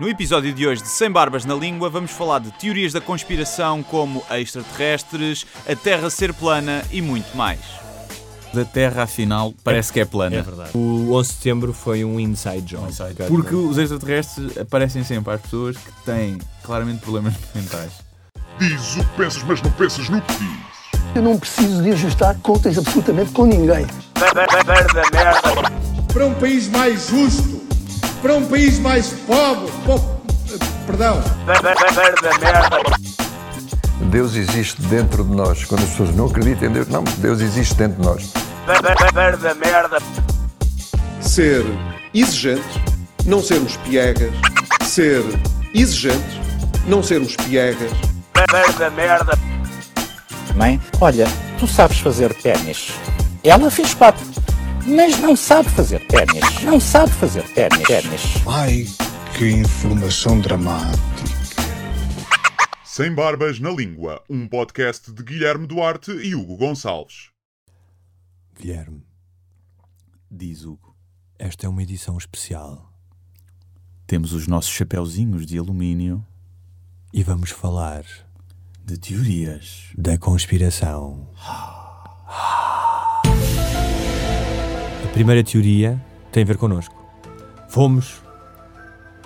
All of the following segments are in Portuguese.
No episódio de hoje de Sem Barbas na Língua, vamos falar de teorias da conspiração como extraterrestres, a Terra ser plana e muito mais. Da Terra, afinal, parece que é plana. É verdade. O 11 de setembro foi um inside job. Porque os extraterrestres aparecem sempre às pessoas que têm claramente problemas mentais. Diz o que pensas, mas não pensas no que diz. Eu não preciso de ajustar contas absolutamente com ninguém. para um país mais justo, para um país mais pobre, po- perdão, Deus existe dentro de nós. Quando as pessoas não acreditam em Deus, não, Deus existe dentro de nós. ser exigentes, não sermos piegas, ser exigentes, não sermos piegas, Mãe, olha, tu sabes fazer ténis. Ela fez quatro, mas não sabe fazer ténis. Não sabe fazer ténis. ténis. ai, que informação dramática. Sem Barbas na Língua, um podcast de Guilherme Duarte e Hugo Gonçalves. Guilherme, Diz Hugo. esta é uma edição especial Temos os nossos chapeuzinhos de alumínio e vamos falar de teorias. da conspiração. Primeira teoria tem a ver connosco. Fomos,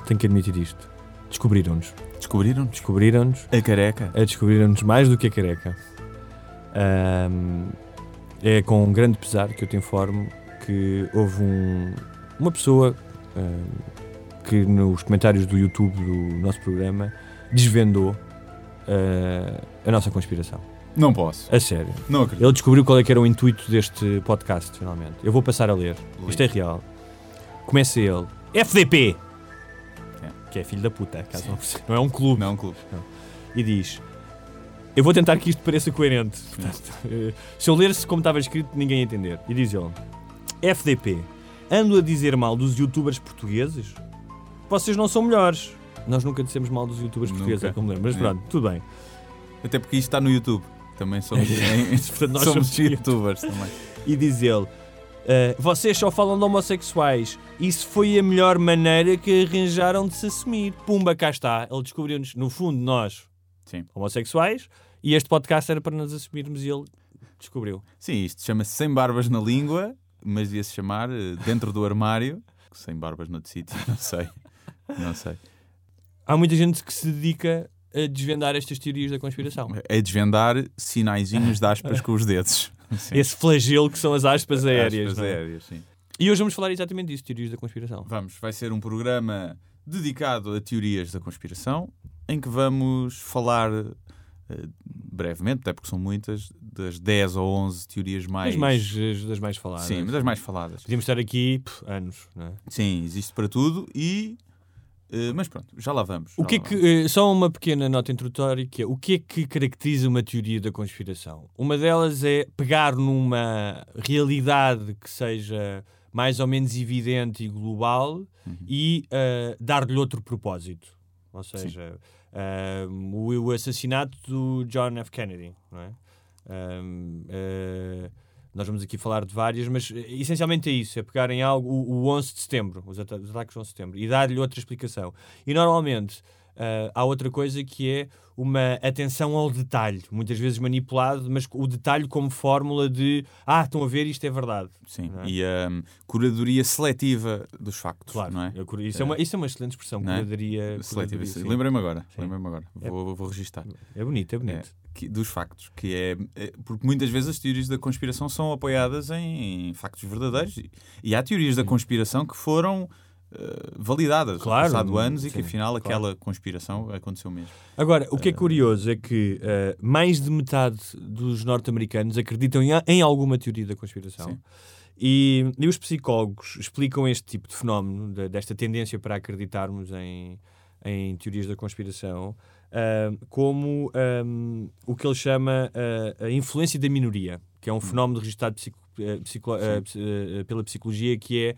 tenho que admitir isto, descobriram-nos. Descobriram? Descobriram-nos A careca. a descobriram-nos mais do que a careca. Ahm, é com grande pesar que eu te informo que houve um- uma pessoa ahm, que nos comentários do YouTube do nosso programa desvendou ah, a nossa conspiração. Não posso. A sério. Não acredito. Ele descobriu qual é que era o intuito deste podcast, finalmente. Eu vou passar a ler. Isto é real. Começa ele. FDP! É. Que é filho da puta, caso não, não é um clube Não, clube. e diz: Eu vou tentar que isto pareça coerente. Portanto, eh, se eu ler-se como estava escrito, ninguém ia entender. E diz ele: FDP, ando a dizer mal dos youtubers portugueses? Vocês não são melhores. Nós nunca dissemos mal dos youtubers Nunca. portugueses, é como lembro. Mas É. pronto, tudo bem. Até porque isto está no YouTube. Também somos, Portanto, nós somos somos youtubers também. E diz ele: "Ah, Vocês só falam de homossexuais. Isso foi a melhor maneira que arranjaram de se assumir. Pumba, cá está. Ele descobriu-nos, no fundo, nós, Sim. homossexuais, e este podcast era para nos assumirmos e ele descobriu. Sim, isto chama-se Sem Barbas na Língua, mas ia-se chamar eh, Dentro do Armário. Sem Barbas noutro sítio, não sei. Não sei. Há muita gente que se dedica a desvendar estas teorias da conspiração. É desvendar sinaizinhos de aspas com os dedos. Sim. Esse flagelo que são as aspas aéreas. Aspas é? aéreas, sim. E hoje vamos falar exatamente disso, teorias da conspiração. Vamos, vai ser um programa dedicado a teorias da conspiração, em que vamos falar eh, brevemente, até porque são muitas, das 10 ou 11 teorias mais. Das mais, as das mais faladas. Sim, das mais faladas. Podíamos estar aqui pff, anos, não é? Sim, existe para tudo e. eh, mas pronto, já lá vamos. O já que é que, vamos. eh, só uma pequena nota introdutória, que é o que é que caracteriza uma teoria da conspiração? Uma delas é pegar numa realidade que seja mais ou menos evidente e global Uhum. e eh, dar-lhe outro propósito. Ou seja, eh, o, o assassinato do John F. Kennedy, não é? Um, eh, nós vamos aqui falar de várias, mas eh, essencialmente é isso: é pegar em algo, o, o 11 de setembro, os, os ataques de 11 de setembro, e dar-lhe outra explicação. E normalmente eh, há outra coisa que é uma atenção ao detalhe, muitas vezes manipulado, mas o detalhe como fórmula de ah, estão a ver, isto é verdade. Sim, é? e a hum, curadoria seletiva dos factos, Claro, não é? isso, é uma, isso é uma excelente expressão, Não é? curadoria. Seletiva. Lembrei-me agora, lembrei-me agora. Vou, vou registar. É bonito, é bonito. É, que- dos factos, que é, é- porque muitas vezes as teorias da conspiração são apoiadas em, em factos verdadeiros e, e há teorias da conspiração que foram validadas Claro, passado anos e que sim, afinal claro. aquela conspiração aconteceu mesmo. Agora, o que é curioso é que eh, mais de metade dos norte-americanos acreditam em, em alguma teoria da conspiração. Sim. E, e os psicólogos explicam este tipo de fenómeno, de- desta tendência para acreditarmos em, em teorias da conspiração, ah, como ahm, o que ele chama ah, a influência da minoria, que é um fenómeno registrado psico- eh, psico- eh, ps- eh, pela psicologia que é.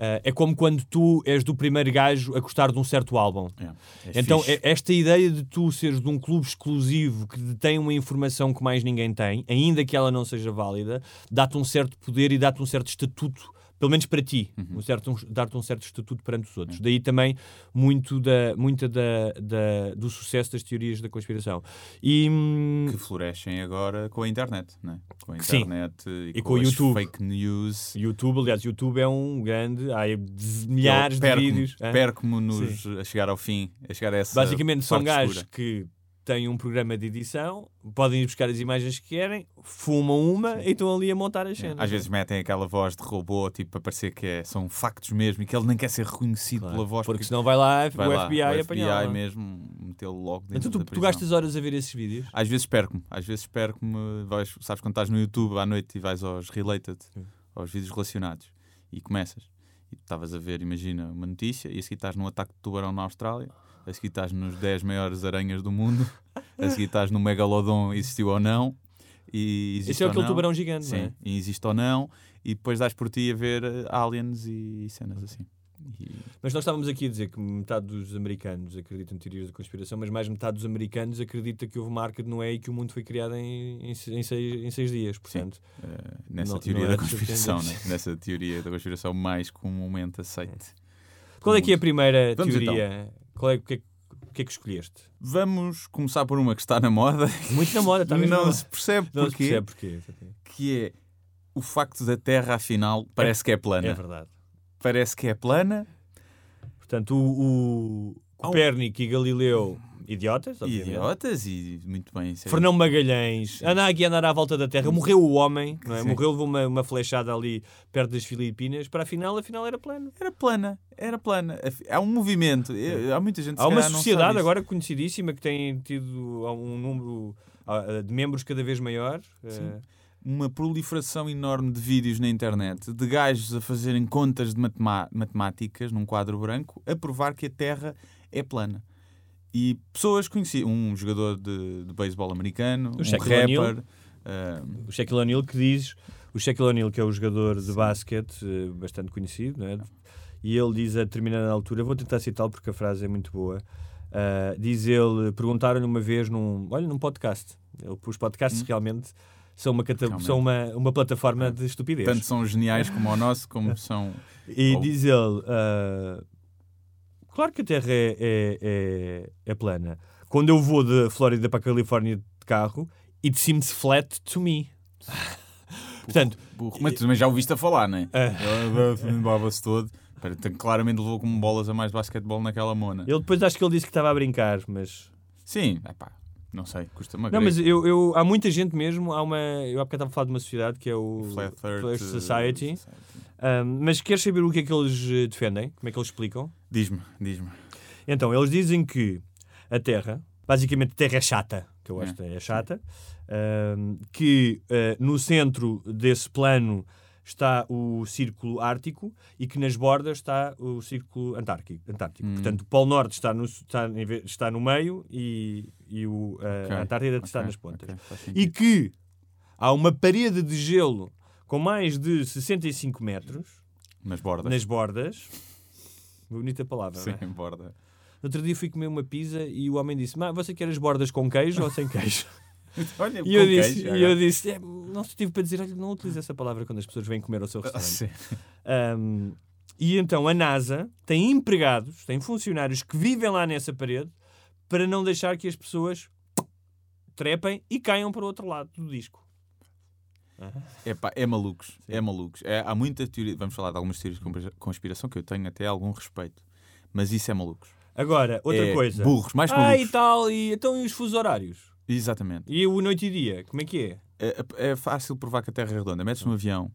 Ah, é como quando tu és do primeiro gajo a gostar de um certo álbum. É, é Então, fixe. esta ideia de tu seres de um clube exclusivo que detém uma informação que mais ninguém tem, ainda que ela não seja válida, dá-te um certo poder e dá-te um certo estatuto pelo menos para ti, um certo, um- dar-te um certo estatuto perante os outros. Daí também muito da, muita da, da- do sucesso das teorias da conspiração. E, hum, Que florescem agora com a internet, né? Com a Sim. internet e, E com, com o YouTube. fake news. YouTube, aliás, YouTube é um grande. Há milhares Eu de vídeos. Perco-me nos, a chegar ao fim, a chegar a essa Basicamente são gajos que têm um programa de edição, podem ir buscar as imagens que querem, fumam uma e estão ali a montar as cenas. Às vezes metem aquela voz de robô, tipo, para parecer que é- são factos mesmo e que ele nem quer ser reconhecido Claro, pela voz. Porque senão vai lá vai o lá, FBI o apanhar. FBI mesmo, metê-lo logo dentro Então tu, tu gastas horas a ver esses vídeos? Às vezes perco-me, às vezes perco-me, vais- sabes quando estás no YouTube à noite e vais aos related, aos vídeos relacionados e começas. E estavas a ver, imagina, uma notícia e a seguir estás num ataque de tubarão na Austrália, a seguir estás nos 10 maiores aranhas do mundo, a seguir estás no Megalodon, existiu ou não. E existe Esse é aquele não. tubarão gigante, Sim, é? e existe ou não, e depois dás por ti a ver eh, aliens e, cenas assim. E- Mas nós estávamos aqui a dizer que metade dos americanos acreditam em teorias da conspiração, mas mais metade dos americanos acredita que houve uma arca de Noé e que o mundo foi criado em, em, em seis, em seis dias. Portanto, eh, nessa Não- teoria não da de conspiração, né? nessa teoria da conspiração mais comumente aceite. qual é que é a primeira Vamos então. Qual é, o, que é, que- o que é que escolheste? Vamos começar por uma que está na moda, Muito na moda, está mesmo na não moda. se percebe Não se porquê, percebe porquê. que é o facto da Terra, afinal, parece que é plana. É verdade. Parece que é plana, Portanto, o, o Copérnico e Galileu, idiotas, obviamente. idiotas e muito bem. isso é- Fernão Magalhães aqui a andar à volta da Terra, morreu o homem, não é? Sim. morreu, levou uma, uma flechada ali perto das Filipinas, para afinal, afinal era plano. Era plana, era plana. Há um movimento, eh, há muita gente Há uma sociedade agora conhecidíssima que tem tido um número de membros cada vez maior. eh, uma proliferação enorme de vídeos na internet de gajos a fazerem contas de matemáticas num quadro branco a provar que a Terra é plana. E pessoas conhecidas, um jogador de, de beisebol americano, um Shaquille rapper, ah, o Shaquille O'Neal que diz, o Shaquille O'Neal que é o jogador de basquete eh, bastante conhecido, não é? e ele diz a determinada altura, vou tentar citá-lo porque a frase é muito boa, ah, diz ele, perguntaram-lhe uma vez num, olha, num podcast, ele, os podcasts realmente são uma, cata- Hum. É. são uma, uma plataforma de estupidez. tanto são geniais como o nosso, como são. E Ou- diz ele: ah, Claro que a Terra é, é, é, é plana. Quando eu vou da Flórida para a Califórnia de carro, it seems flat to me. Portanto, Burro. Mas tu também já ouviste a falar, não é? Baba-se todo. Claramente levou como bolas a mais basquetebol naquela mona. ele depois acho que ele disse que estava a brincar, mas. Sim, epá, não sei, custa uma Não, mas eu, eu- há muita gente mesmo. Há uma, eu há bocado estava a falar de uma sociedade que é o Flat Earth Flat Society. Ah, mas queres saber o que é que eles eh, defendem? Como é que eles explicam? Diz-me, diz-me. Então, eles dizem que a Terra, basicamente a Terra é chata, que eu É, acho que é chata, ahm, que ah, no centro desse plano está o círculo ártico e que nas bordas está o círculo antártico. antártico. Hum. Portanto, o Polo Norte está no, está, está no meio e, e o, Ok, a Antártida está ok, nas pontas. ok, faz E que há uma parede de gelo com mais de 65 metros Nas bordas. nas bordas. Bonita palavra, Sim, não é? borda. No outro dia fui comer uma pizza e o homem disse: Mas você quer as bordas com queijo ou sem queijo? Olha, e eu disse: queijo, e eu disse é, Não tive para dizer: Olha, não utilize essa palavra quando as pessoas vêm comer ao seu Ah, restaurante. sim. Um, e então a NASA tem empregados, tem funcionários que vivem lá nessa parede para não deixar que as pessoas trepem e caiam para o outro lado do disco. Epá, é malucos, é malucos. É, há muita teoria, vamos falar de algumas teorias de conspira- conspiração que eu tenho até algum respeito, mas isso é malucos. Agora, outra É coisa. Burros, mais Ah, malucos. e tal, e então e os fusos horários? Exatamente. E o noite e dia? Como é que é? É, é fácil provar que a Terra é redonda. Metes num avião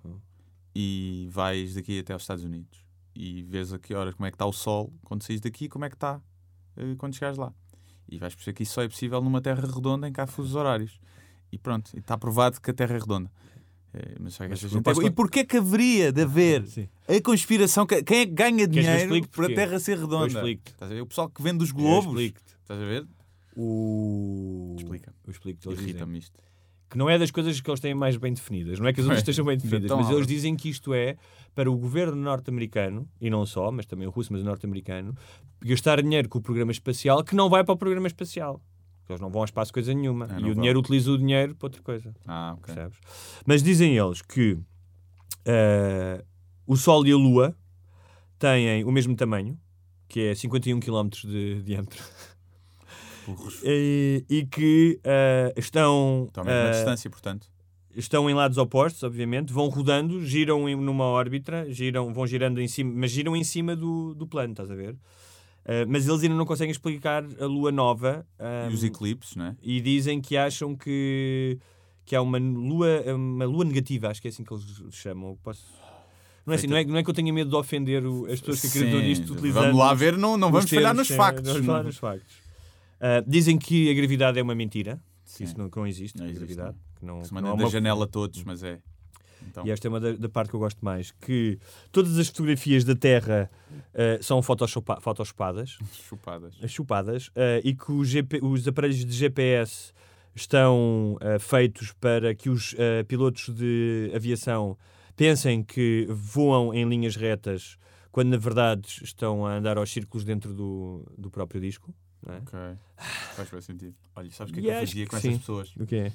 e vais daqui até aos Estados Unidos e vês a que horas como é que está o Sol quando saís daqui, como é que está eh, quando chegares lá. E vais perceber que isso só é possível numa Terra redonda em que há fusos horários. E pronto, está provado que a Terra é redonda. É, mas não gente posso é- E porquê que haveria de haver Sim. a conspiração? Que- Quem é que ganha dinheiro por a porquê? Terra ser redonda? Eu a ver? O pessoal que vende os globos. Estás a ver? O... Explica. Eu dizem Irrita-me isto. que não é das coisas que eles têm mais bem definidas. Não é que as outras estejam bem definidas, então, mas eles dizem que isto é para o governo norte-americano, e não só, mas também o russo, mas o norte-americano, gastar dinheiro com o programa espacial que não vai para o programa espacial. Porque Eles não vão ao espaço coisa nenhuma. Ah, e o vão. dinheiro utiliza o dinheiro para outra coisa. Ah, ok. Percebes? Mas dizem eles que ah, o Sol e a Lua têm o mesmo tamanho, que é 51 km de diâmetro. Burros. E, e que ah, estão, Estão ah, distância, portanto. estão em lados opostos, obviamente, vão rodando, giram em- numa órbita, giram, vão girando em cima, mas giram em cima do, do plano, estás a ver? Ah, mas eles ainda não conseguem explicar a lua nova ah, E os eclipses, né? e dizem que acham que, que há uma lua, uma lua negativa, acho que é assim que eles chamam. Posso... Não, é assim, não, é, não é que eu tenha medo de ofender o- as pessoas que acreditam nisto utilizando. Vamos lá ver, não, não os vamos falhar nos sim, factos. não vamos falhar não. nos factos. Ah, dizem que a gravidade é uma mentira, que Sim. isso não, que não existe, Não a existe, gravidade. Que não, Se que não há da uma- janela todos, mas é. Então, E esta é uma da, da parte que eu gosto mais, que todas as fotografias da Terra ah, são photoshopa- photoshopadas, chupadas. chupadas, ah, e que os, GP os aparelhos de GPS estão ah, feitos para que os ah, pilotos de aviação pensem que voam em linhas retas, quando na verdade estão a andar aos círculos dentro do, do próprio disco. É? Ok. Faz bem sentido. Olha, sabes o que é que eu fazia com sim. essas pessoas? O quê?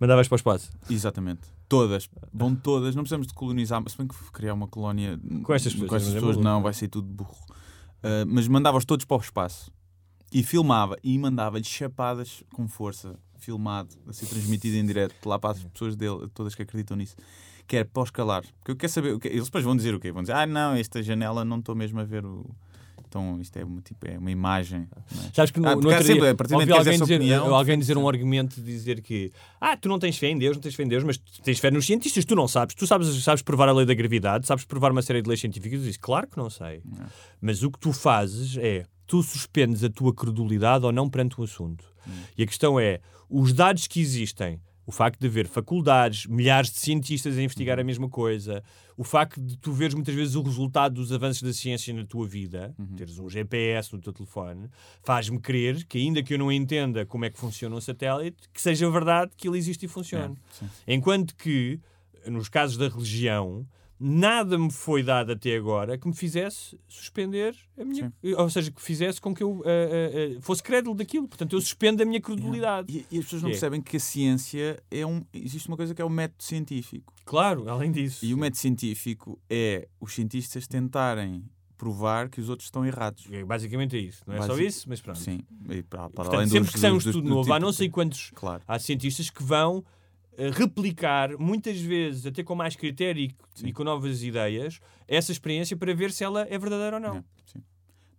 Mandavas para o espaço. Exatamente. Todas. Vão todas. Não precisamos de colonizar. Se bem que criar uma colónia Com estas pessoas, com estas é pessoas não, vai ser tudo burro. Ah, mas mandava-os todos para o espaço. E filmava. E mandava-lhes chapadas com força. Filmado. A ser transmitido em direto lá para as pessoas dele, todas que acreditam nisso. Que era para os calar. Porque eu quero saber. Eles depois vão dizer o quê? Vão dizer, ah, não, esta janela não estou mesmo a ver o. Então isto é uma, tipo, é uma imagem. não é? Sabes que no, Ah, no outro sempre, dia, a partir tens alguém dizer, opinião, alguém dizer um argumento de dizer que ah, tu não tens fé em Deus, não tens fé em Deus, mas tens fé nos cientistas, tu não sabes. Tu sabes, sabes provar a lei da gravidade, sabes provar uma série de leis científicas. Claro que não sei. Mas o que tu fazes é, tu suspendes a tua credulidade ou não perante o assunto. E a questão é, os dados que existem, o facto de haver faculdades, milhares de cientistas a investigar a mesma coisa, o facto de tu veres muitas vezes o resultado dos avanços da ciência na tua vida, teres um GPS no teu telefone, faz-me crer que, ainda que eu não entenda como é que funciona um satélite, que seja verdade que ele existe e funciona. sim. Enquanto que, nos casos da religião, nada me foi dado até agora que me fizesse suspender a minha. Ou seja, que fizesse com que eu ah, ah, ah, fosse crédulo daquilo. Portanto, eu suspendo a minha credulidade. E, e as pessoas não É. percebem que a ciência é um. Existe uma coisa que é o método científico. Claro, além disso. E o método científico é os cientistas tentarem provar que os outros estão errados. É, Basicamente é isso. Não é só isso, mas pronto. Sim. E para, para Portanto, além sempre dos, que sai um estudo do novo, há tipo- não sei quantos. Claro. Há cientistas que vão eh, replicar, muitas vezes, até com mais critério e, e com novas ideias, essa experiência para ver se ela é verdadeira ou não. É, sim.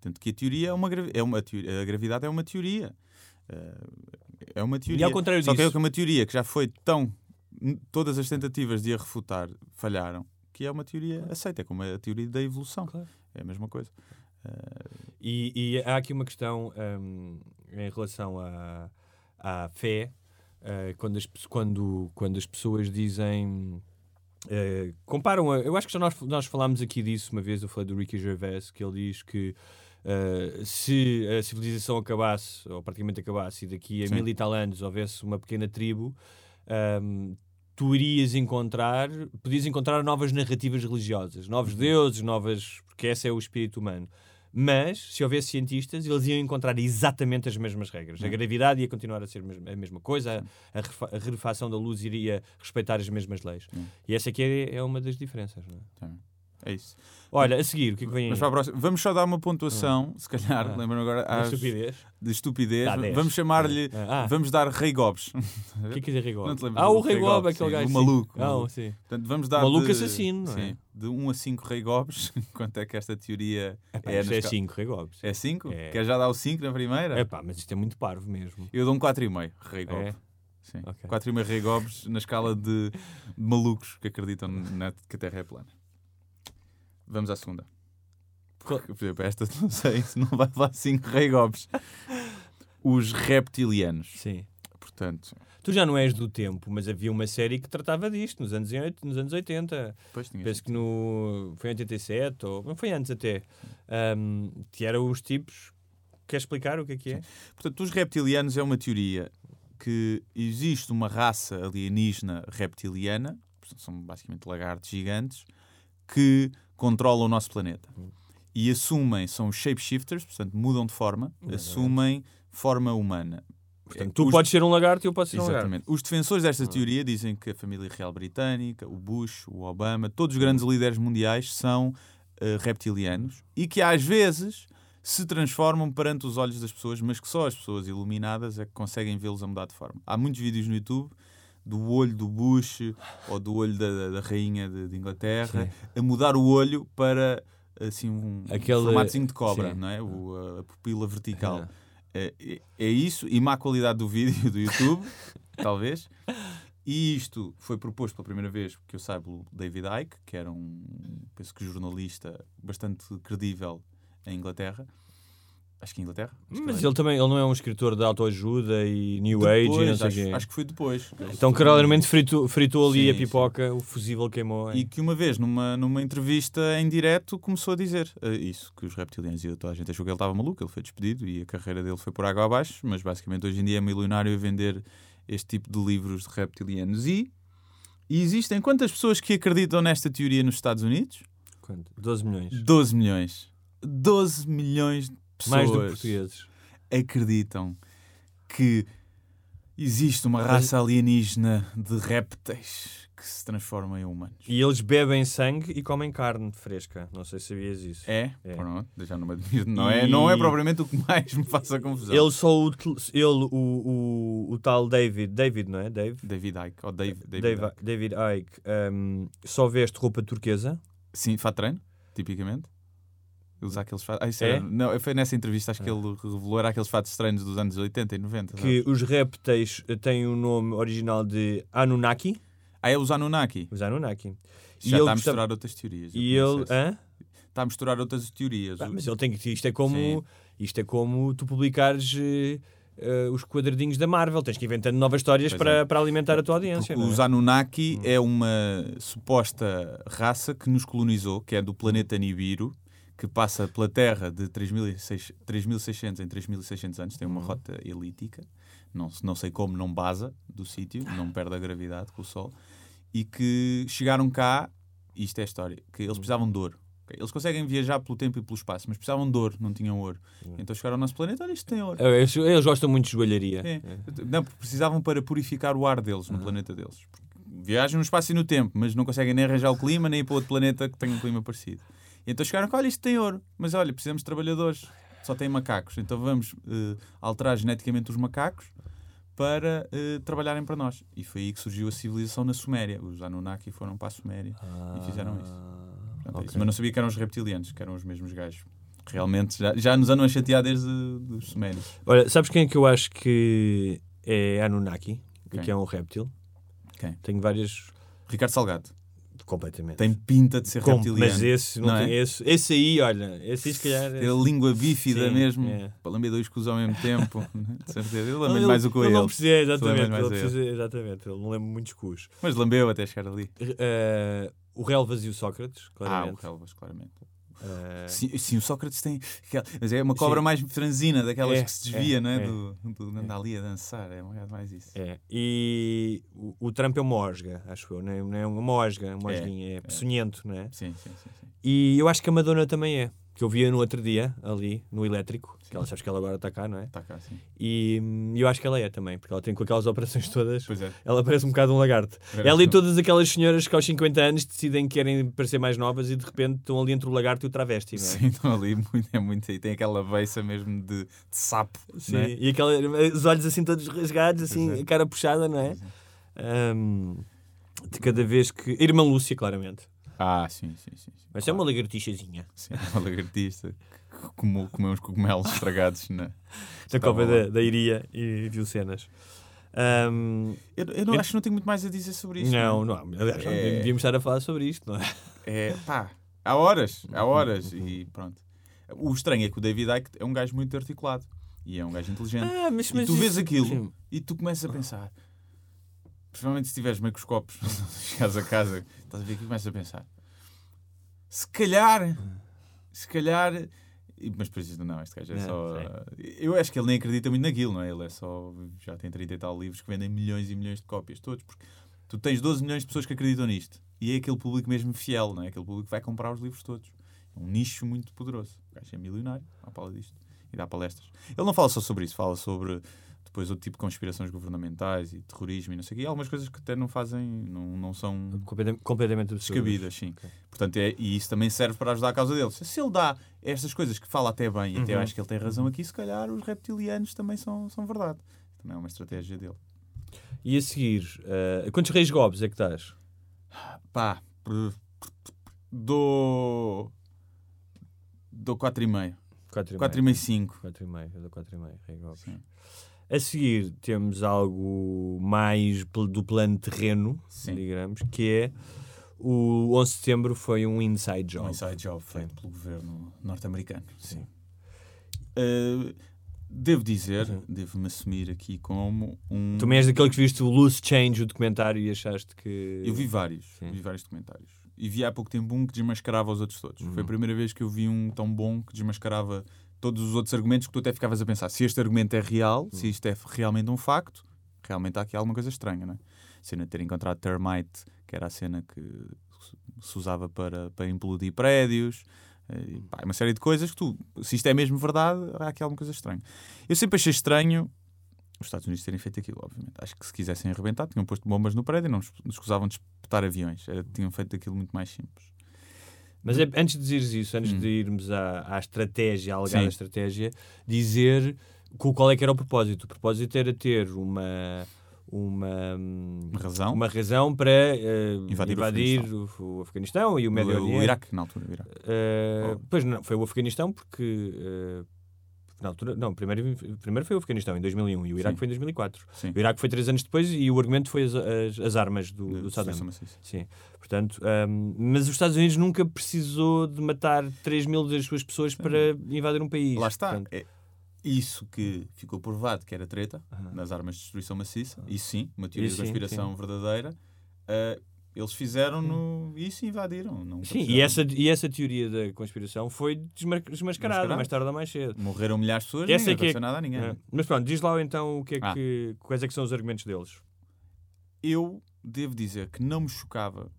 Tanto que a teoria é uma, é uma teoria. A gravidade é uma teoria. Eh, É uma teoria. ao contrário Só que disso- é uma teoria que já foi tão. Todas as tentativas de a refutar falharam. Que é uma teoria aceita. É como a teoria da evolução. Claro. É a mesma coisa. E, e há aqui uma questão hum, em relação à, à fé, eh, quando, as, quando, quando as pessoas dizem. eh, comparam, a- eu acho que já nós, nós falámos aqui disso uma vez. Eu falei do Ricky Gervais, que ele diz que eh, se a civilização acabasse, ou praticamente acabasse, e daqui a Sim. mil e tal anos houvesse uma pequena tribo, hum, tu irias encontrar, podias encontrar novas narrativas religiosas, novos Uhum. deuses, novas. porque esse é o espírito humano. Mas, se houvesse cientistas, eles iam encontrar exatamente as mesmas regras. A gravidade ia continuar a ser a mesma coisa, a, a rarefação da luz iria respeitar as mesmas leis. E essa aqui é, é uma das diferenças. Não é? É isso. Olha, a seguir, o que é que vem aí? Vamos só dar uma pontuação, se calhar, Ah. lembro-me agora, às, estupidez. de estupidez. Dá 10. Vamos chamar-lhe. Ah. Vamos dar Rei Gobes. O que é que é Rei Gob? Não te lembras Ah, do o Rei Rei Gob, Gob, aquele gajo. o maluco, Ah, sim. Portanto, vamos dar Maluco de, assassino, é? sim, de 1 a 5 Rei Gobes. Quanto é que esta teoria Epá, é? isto é cal- 5 Rei Gobs. É 5? É. Quer já dar o 5 na primeira? Epá, mas isto é muito parvo mesmo. Eu dou um 4,5 Rei Gob. É? Sim. Ok. 4,5 Rei Gobes na escala de malucos que acreditam na, que a Terra é plana. Vamos à segunda. Porque, por exemplo, esta não sei se não vai levar 5 Rei Gobes. Os reptilianos. Sim. Portanto, Tu já não és do tempo, mas havia uma série que tratava disto nos anos, nos anos 80. depois tinha Penso que no. Foi em 87, ou. Não foi antes até. Um, que eram os tipos. Quer explicar o que é que é? Portanto, os reptilianos é uma teoria que existe uma raça alienígena reptiliana, são basicamente lagartos gigantes, que controlam o nosso planeta. E assumem, são shapeshifters, portanto, mudam de forma, assumem forma humana. Portanto, tu Os- podes ser um lagarto e eu posso ser um lagarto. Exatamente. Os defensores Hum. desta teoria dizem que a família real britânica, o Bush, o Obama, todos os grandes líderes mundiais são eh, reptilianos e que às vezes se transformam perante os olhos das pessoas, mas que só as pessoas iluminadas é que conseguem vê-los a mudar de forma. Há muitos vídeos no YouTube do olho do Bush ou do olho da, da rainha de, de Inglaterra a mudar o olho para assim um Aquele- formatozinho de cobra, sim. não é? O, a pupila vertical. Ah. É, é- é isso, e má qualidade do vídeo do YouTube, talvez. E isto foi proposto pela primeira vez, que eu saiba, pelo David Icke, que era um, penso que jornalista bastante credível em Inglaterra. Acho que em Inglaterra. Acho Mas era. ele também ele não é um escritor de autoajuda e New Age e não Depois, sei acho, quê. acho que foi depois. Então, claramente, fritou, fritou ali Sim, a sim. pipoca, o fusível queimou. é. E que uma vez, numa, numa entrevista em direto, começou a dizer eh, isso, que os reptilianos e toda a gente achou que ele estava maluco, ele foi despedido e a carreira dele foi por água abaixo, mas basicamente hoje em dia é milionário a vender este tipo de livros de reptilianos. E, e existem quantas pessoas que acreditam nesta teoria nos Estados Unidos? Quanto? 12 milhões. 12 milhões. 12 milhões de pessoas Mais do que portugueses. acreditam que existe uma raça alienígena de répteis que se transformam em humanos. E eles bebem sangue e comem carne fresca. Não sei se sabias isso. É? É. Pronto, já não me admiro. Não, é, E- não é propriamente o que mais me faça confusão. Ele só util- ele, o, o, o tal David, David, não é? Dave? David Icke, ou Dave, David David, Icke. David Icke um, só veste roupa turquesa. Sim, fato treino, tipicamente. Usar aqueles fatos. Ah, isso É? era- Não, foi nessa entrevista, acho que ele revelou, era aqueles fatos estranhos dos anos 80 e 90. Que sabes? os répteis eh, têm o nome original de Anunnaki. Ah, é os Anunnaki. Os Anunnaki. E Já ele está a misturar outras teorias. E ele. Hã? Está a misturar outras teorias. Ah, mas ele tem que. Isto é como, Sim. isto é como tu publicares eh, os quadradinhos da Marvel. Tens que ir inventando novas histórias Pois para, é. para alimentar a tua audiência. Porque é? os Anunnaki é uma suposta raça que nos colonizou, que é do planeta Nibiru, que passa pela Terra de 3.600 3.600 em 3.600 anos, tem uma Uhum. rota elíptica, não, não sei como, não basa do sítio, não perde a gravidade com o Sol, e que chegaram cá, isto é a história, que Uhum. eles precisavam de ouro. Eles conseguem viajar pelo tempo e pelo espaço, mas precisavam de ouro, não tinham ouro. Uhum. Então chegaram ao nosso planeta, olha, isto tem ouro. Eh, Eles, eles gostam muito de joalharia. É. Não, porque precisavam para purificar o ar deles no planeta deles. Viajam no espaço e no tempo, mas não conseguem nem arranjar o clima, nem ir para outro planeta que tenha um clima parecido. E então chegaram olha, isto tem ouro, mas olha, precisamos de trabalhadores, só tem macacos. Então vamos eh, alterar geneticamente os macacos para eh, trabalharem para nós. E foi aí que surgiu a civilização na Suméria. Os Anunnaki foram para a Suméria e fizeram isso. Portanto, é ok. isso. Mas não sabia que eram os reptilianos, que eram os mesmos gajos. Realmente, já, já nos andam a chatear desde os Sumérios. Olha, sabes quem é que eu acho que é Anunnaki? Quem? que é um réptil? Quem? Tenho vários. Ricardo Salgado. Completamente. Tem pinta de ser Com- reptiliano. mas esse, não não é? tem esse, esse aí, olha, esse aí se calhar. Ter a língua bífida Sim, mesmo, é. para lamber dois cus ao mesmo tempo. de certeza. Eu ele- mais o que ele não precisa, exatamente. Ele ele. precisa, exatamente. Ele não lembra muitos cus. Mas lambeu até chegar ali. Eh, o réu vazio Sócrates, Ah, o claramente. Relvas, claramente. Eh, Sim, sim, o Sócrates tem. Mas é uma cobra mais franzina, daquelas É, que se desvia, é, não é? é. Do, do, anda ali a dançar, é um bocado mais isso. É. E o, o Trump é uma osga, acho eu. Não é, é uma osga, uma É, osguinha, é peçonhento, não é? Sim, sim, sim. sim. E eu acho que a Madonna também é. Que eu via no outro dia, ali, no elétrico. Que ela sabes que ela agora está cá, não é? Está cá, sim. E hum, eu acho que ela é também, porque ela tem com aquelas operações todas. Pois é. Ela parece um bocado um lagarto. Parece Ela e todas aquelas senhoras que aos 50 anos decidem que querem parecer mais novas e de repente estão ali entre o lagarto e o travesti, não é? Sim, estão ali, muito, é muito. E tem aquela beiça mesmo de, de sapo. Sim, é? E aquela, os olhos assim todos rasgados, assim, é. a cara puxada, não é? Hum, de cada vez que. Irmã Lúcia, claramente. Ah, sim, sim, sim. sim. Mas é uma lagartixazinha. Sim, uma lagartista que comeu, comeu uns cogumelos estragados na. Cova lá. da, da Iria e viu cenas. Hum, Eu, eu não, Eu- acho que não tenho muito mais a dizer sobre isso. não, não. Aliás, não É- devíamos estar a falar sobre isto, não é? É, pá, há horas, há horas e pronto. O estranho é que o David Icke é um gajo muito articulado e é um gajo inteligente. Ah, mas, e tu vês isso- aquilo sim. e tu começas a pensar. Principalmente se estiveres meio com os copos, chegares a casa, estás a ver aqui e começas a pensar. Se calhar, se calhar. Mas depois não, este gajo é só. Eu acho que ele nem acredita muito naquilo, não é? Ele é só. Já tem 30 e tal livros que vendem milhões e milhões de cópias, todos. Porque tu tens 12 milhões de pessoas que acreditam nisto. E é aquele público mesmo fiel, não é? Aquele público que vai comprar os livros todos. É um nicho muito poderoso. O gajo é milionário, à pala disto. E dá palestras. Ele não fala só sobre isso, fala sobre depois outro tipo de conspirações governamentais e terrorismo e não sei o quê. Algumas coisas que até não fazem, não, não são Completamente, descabidas, sim. Portanto, é, e isso também serve para ajudar a causa deles. Se ele dá estas coisas que fala até bem, e até eu Uhum. acho que ele tem razão aqui, se calhar os reptilianos também são, são verdade. Também é uma estratégia dele. E a seguir, eh, quantos reis gobs é que estás? Pá, p- dou. dou 4,5. 4,5. 4,5, 5. 4,5, eu dou 4,5, rei gobs. Sim. A seguir temos algo mais do plano terreno, Sim. digamos, que é o 11 de setembro foi um inside job. Um inside job feito pelo governo norte-americano. Sim. Uh, devo dizer, Sim. devo-me assumir aqui como um. Tu também és daquele que viste o Loose Change, o documentário, e achaste que. Eu vi vários, Sim. vi vários documentários. E vi há pouco tempo um que desmascarava os outros todos. Uhum. Foi a primeira vez que eu vi um tão bom que desmascarava todos os outros argumentos que tu até ficavas a pensar se este argumento é real, Uhum. se isto é realmente um facto, realmente há aqui alguma coisa estranha, não é? A cena de ter encontrado termite, que era a cena que se usava para, para implodir prédios, eh, e, pá, uma série de coisas que tu, se isto é mesmo verdade, há aqui alguma coisa estranha. Eu sempre achei estranho os Estados Unidos terem feito aquilo, obviamente. Acho que se quisessem arrebentar, tinham posto bombas no prédio e não nos escusavam de espetar aviões. Era- tinham feito aquilo muito mais simples. Mas é- antes de dizeres isso, antes Hum. de irmos à, à estratégia, à alegada Sim. estratégia, dizer qual é que era o propósito. O propósito era ter uma. Uma, hum, Uma razão? uma razão para eh, Invadir invadir, o o, o Afeganistão e o Médio o, Oriente. o Iraque, na altura, o Iraque. Eh, Oh. Pois não, foi o Afeganistão porque. eh, na altura, não, primeiro, primeiro foi o Afeganistão em 2001 e o Iraque Sim. foi em 2004. Sim. O Iraque foi três anos depois e o argumento foi as, as, as armas do, do Saddam. maciça. Sim, portanto, hum, mas os Estados Unidos nunca precisou de matar 3 mil das suas pessoas para invadir um país. Lá está. Portanto, É isso que ficou provado que era treta nas armas de destruição maciça. Isso sim, uma teoria Isso de sim, conspiração verdadeira. Ah, eles fizeram no... isso e invadiram. Não sim, e essa, e essa teoria da conspiração foi desma- desmascarada mais tarde ou mais cedo. Morreram milhares de pessoas, Essa não é que é- aconteceu nada a ninguém. É. Mas pronto, diz lá então o que é Ah. que, quais é que são os argumentos deles. Eu devo dizer que não me chocava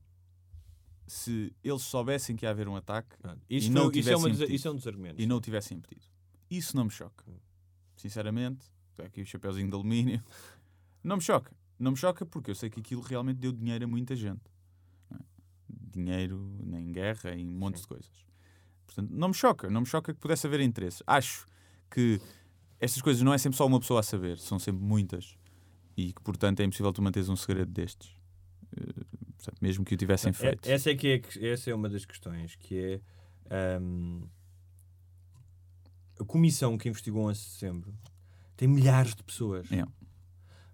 se eles soubessem que ia haver um ataque Pronto. Isso, E não foi- isso, é uma impedido. isso é um dos argumentos. e não o tivessem impedido. Isso não me choca. Sinceramente, está aqui o chapeuzinho de alumínio. Não me choca. Não me choca porque eu sei que aquilo realmente deu dinheiro a muita gente. é? Dinheiro em guerra, em um monte de coisas. Portanto, não me choca. Não me choca que pudesse haver interesse. Acho que estas coisas não é sempre só uma pessoa a saber, são sempre muitas. E que, portanto, é impossível tu manteres um segredo destes. Eh, portanto, mesmo que o tivessem É- feito. essa, é que é, essa é uma das questões, que é hum, a comissão que investigou o 11 de setembro tem milhares de pessoas. É.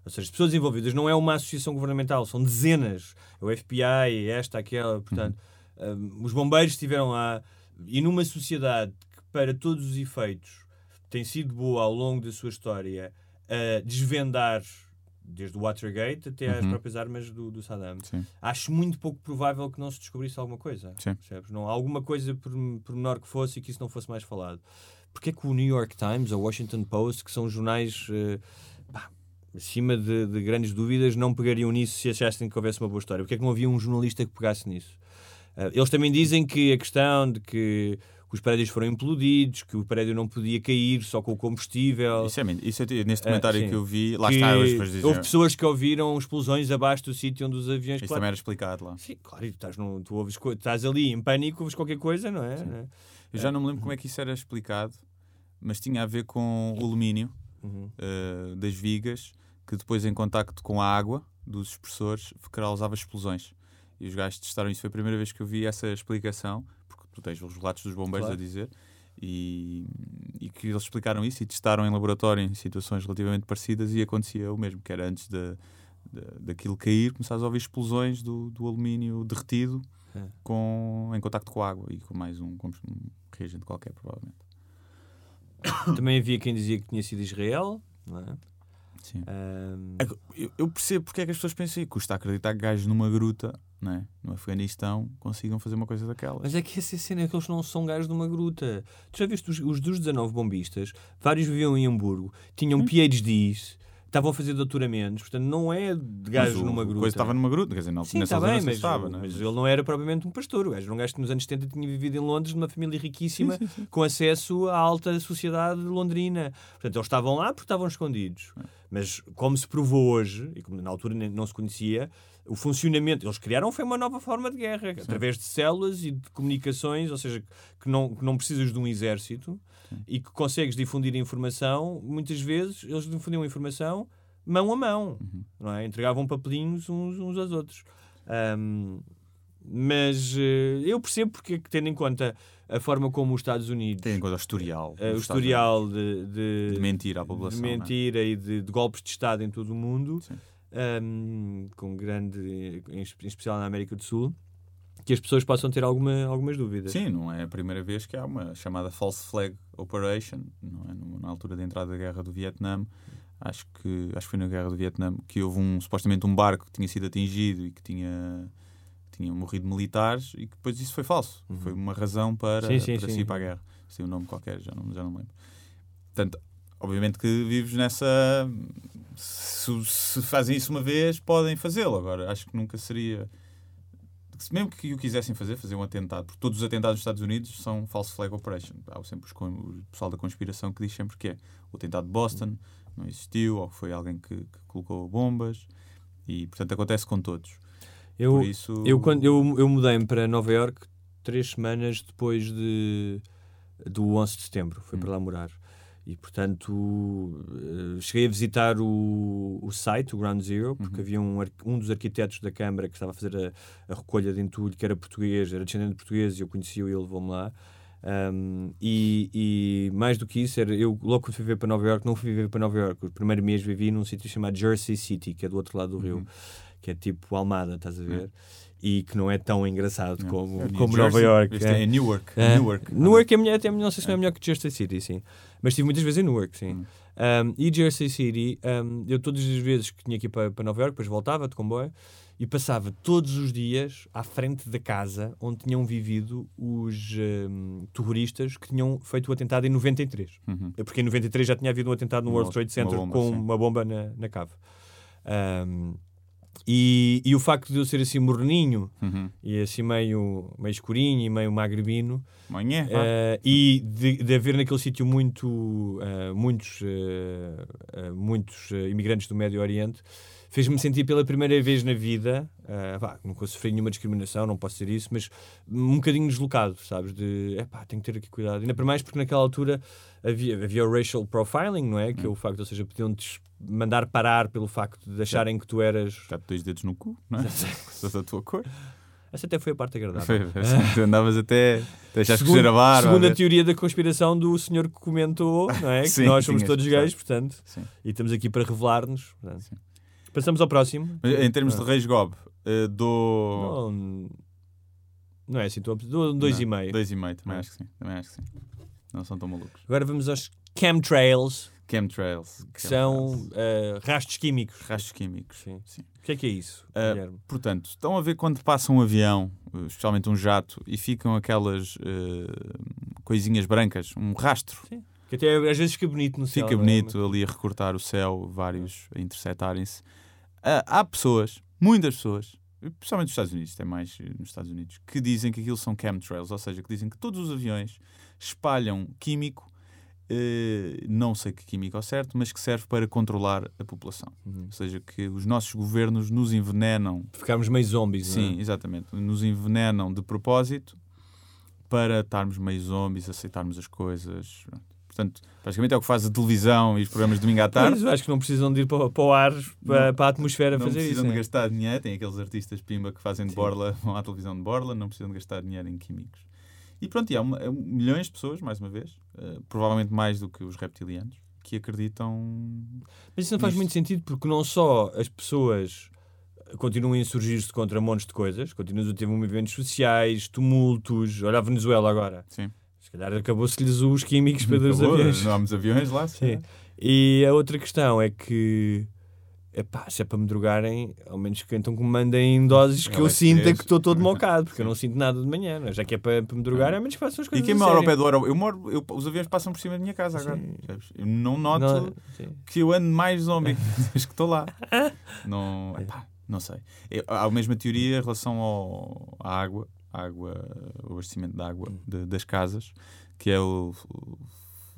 Ou seja, as pessoas envolvidas não é uma associação governamental, são dezenas. É o FBI, esta, aquela. Portanto, hum, os bombeiros estiveram lá e numa sociedade que, para todos os efeitos, tem sido boa ao longo da sua história a desvendar, desde o Watergate até às Uhum. próprias armas do, do Saddam Sim. acho muito pouco provável que não se descobrisse alguma coisa. Não, alguma coisa, por, por menor que fosse, e que isso não fosse mais falado. Porque é que o New York Times o Washington Post, que são jornais pá, acima de, de grandes dúvidas, não pegariam nisso se achassem que houvesse uma boa história? Porque é que não havia um jornalista que pegasse nisso? Eh, eles também dizem que a questão de que os prédios foram implodidos, que o prédio não podia cair só com o combustível. Isso é, isso é, neste documentário sim. que eu vi, lá que está, depois dizem, houve pessoas que ouviram explosões abaixo do sítio onde os aviões Isso claro, também era explicado lá. Sim, claro, tu estás, no, tu ouves, estás ali em pânico, ouves qualquer coisa, não é? Não é? Eu já não me lembro como é que isso era explicado, mas tinha a ver com o alumínio Uhum. eh, das vigas, que depois em contacto com a água dos expressores causava explosões. E os gajos testaram isso. Foi a primeira vez que eu vi essa explicação, porque tu tens os relatos dos bombeiros Claro. a dizer, e, e que eles explicaram isso e testaram em laboratório em situações relativamente parecidas e acontecia o mesmo, que era antes da, da, daquilo cair, começares a ouvir explosões do, do alumínio derretido É. com, em contacto com a água e com mais um, com um reagente qualquer, provavelmente. Também havia quem dizia que tinha sido Israel, não é? Sim. Ahm, Agora, Eu, eu percebo porque é que as pessoas pensam isso. Custa acreditar que gajos numa gruta, não é? no Afeganistão, consigam fazer uma coisa daquelas. mas é que essa cena é que eles não são gajos de uma gruta. Tu já viste os, os dos 19 bombistas? Vários viviam em Hamburgo, tinham PhDs, estavam a fazer doutoramentos, portanto não é de gajos o- numa gruta. coisa estava numa gruta, quer dizer, não, Sim, nessa altura bem, mas, estava, o- é? mas ele não era propriamente um pastor. O gajo era um gajo que nos anos 70 tinha vivido em Londres, numa família riquíssima, com acesso à alta sociedade londrina. Portanto, eles estavam lá porque estavam escondidos. Mas, como se provou hoje, e como na altura não se conhecia, o funcionamento. Eles criaram foi uma nova forma de guerra, através de células e de comunicações, ou seja, que não, que não precisas de um exército e que consegues difundir informação. Muitas vezes eles difundiam informação mão a mão, não é? entregavam papelinhos uns, uns aos outros. Ahm, mas eh, eu percebo porque, é tendo em conta a forma como os Estados Unidos, Tem em conta o historial. eh, o historial de, de, De mentira à população, de não é? mentira e de, de golpes de Estado em todo o mundo, ahm, com grande, em especial na América do Sul, que as pessoas possam ter alguma, algumas dúvidas. Sim, não é a primeira vez que há uma chamada false flag operation, não é? Na altura da entrada da guerra do Vietnã, acho que acho que foi na guerra do Vietnã que houve um supostamente um barco que tinha sido atingido e que tinha tinha morrido militares e que depois isso foi falso. Foi uma razão para, Sim, sim, para sim. se ir para a guerra. Isso tem um nome qualquer, já não, já não lembro. Portanto, obviamente que vives nessa. Se, se fazem isso uma vez, podem fazê-lo. Agora, acho que nunca seria. Se Mesmo que o quisessem fazer, fazer um atentado, porque todos os atentados dos Estados Unidos são false flag operation. Há sempre os o pessoal da conspiração que diz sempre que é o atentado de Boston não existiu, ou foi alguém que, que colocou bombas, e portanto acontece com todos. Eu, Por isso, eu, quando, eu, eu mudei-me para Nova York três semanas depois de, do 11 de setembro. Fui Hum. para lá morar. E, portanto, eh, cheguei a visitar o, o site, o Ground Zero, porque Uhum. havia um, um dos arquitetos da Câmara que estava a fazer a, a recolha de entulho, que era português, era descendente de português, e eu conhecia-o e ele levou-me lá. Um, e, e mais do que isso, era, eu logo quando fui viver para Nova York, não fui viver para Nova York. O primeiro mês vivi num sítio chamado Jersey City, que é do outro lado do rio, Uhum. que é tipo Almada, estás a ver? E que não é tão engraçado como, É como Jersey, Nova York. É. é Newark. É. Newark. Newark é melhor, até não sei se não é melhor que Jersey City, sim. Mas estive muitas vezes em Newark, sim. Hum. Um, e Jersey City, um, eu todas as vezes que tinha ir para, para Nova York, depois voltava de comboio e passava todos os dias à frente da casa onde tinham vivido os um, terroristas que tinham feito o atentado em 93. Uhum. Porque em 93 já tinha havido um atentado no Uma- World Trade uma Center bomba, com sim. uma bomba na, na cave. Um, e, e o facto de eu ser assim morninho Uhum. e assim meio, meio escurinho e meio magrebino Amanhã. vá. eh, e de, de haver naquele sítio muito, eh, muitos, eh, muitos imigrantes do Médio Oriente fez-me sentir pela primeira vez na vida, eh, vá, nunca sofri nenhuma discriminação, não posso dizer isso, mas um bocadinho deslocado, sabes? De, epá, tenho que ter aqui cuidado. Ainda para mais porque naquela altura havia, havia o racial profiling, não é? Que é o facto, ou seja, podiam-te mandar parar pelo facto de acharem que tu eras... Cá-te dois dedos no cu, não é? Se da tua cor. Essa até foi a parte agradável. Foi, assim, tu andavas até. Deixaste Segundo, a barba. segundo a a ver. teoria da conspiração do senhor que comentou, não é? que Sim, nós somos tinhas todos gays, portanto, Sim. e estamos aqui para revelar-nos. Passamos ao próximo. Em termos de Reis Gob, eh, dou. Não, não é assim, dou dois Não, e meio. Dois e meio, também Ah. acho que sim. Também acho que sim. Não são tão malucos. Agora vamos aos chemtrails, Chemtrails. que são eh, rastros químicos. Rastros químicos. Sim. Sim. O que é que é isso, Ah, Guilherme? Portanto, estão a ver quando passa um avião, especialmente um jato, e ficam aquelas eh, coisinhas brancas, um rastro. Que até às vezes fica bonito no céu. Fica é? bonito ali a recortar o céu, vários a interceptarem-se. Ah, há pessoas, muitas pessoas, principalmente nos Estados Unidos, isto é mais nos Estados Unidos, que dizem que aquilo são chemtrails, ou seja, que dizem que todos os aviões espalham químico, eh, não sei que químico ao certo, mas que serve para controlar a população. Uhum. Ou seja, que os nossos governos nos envenenam Ficámos meio zombies, não é? Sim, exatamente. Nos envenenam de propósito para estarmos meio zombies, aceitarmos as coisas. Portanto, praticamente é o que faz a televisão e os programas de domingo à tarde. Acho que não precisam de ir para, para o ar, para, para a atmosfera Não fazer precisam isso. de é? gastar dinheiro. Tem aqueles artistas pimba que fazem de Sim. borla, vão à televisão de borla, não precisam de gastar dinheiro em químicos. E pronto, e há uma- milhões de pessoas, mais uma vez, eh, provavelmente mais do que os reptilianos, que acreditam. Mas isso não faz Nisto. muito sentido porque não só as pessoas continuam a insurgir-se contra montes de coisas, continuam a ter movimentos sociais, tumultos. Olha a Venezuela agora. Sim. Calhar acabou-se-lhes os químicos para os aviões. Não há aviões lá. Sim. E a outra questão é que epá, se é para me drogarem, ao menos que então que me mandem em doses que eu LSDs. sinta que estou todo mocado, porque eu não sinto nada de manhã, não é? já que é para, para me drogar, ao menos que façam as E coisas quem a mora ao pé do aeroporto? Eu moro, eu- os aviões passam por cima da minha casa agora. Eu não noto Não, sim. que eu ando mais zombie desde que estou lá. Não, epá, não sei. Eu- há a mesma teoria em relação ao, à água, água, o abastecimento de água de- das casas, que é o,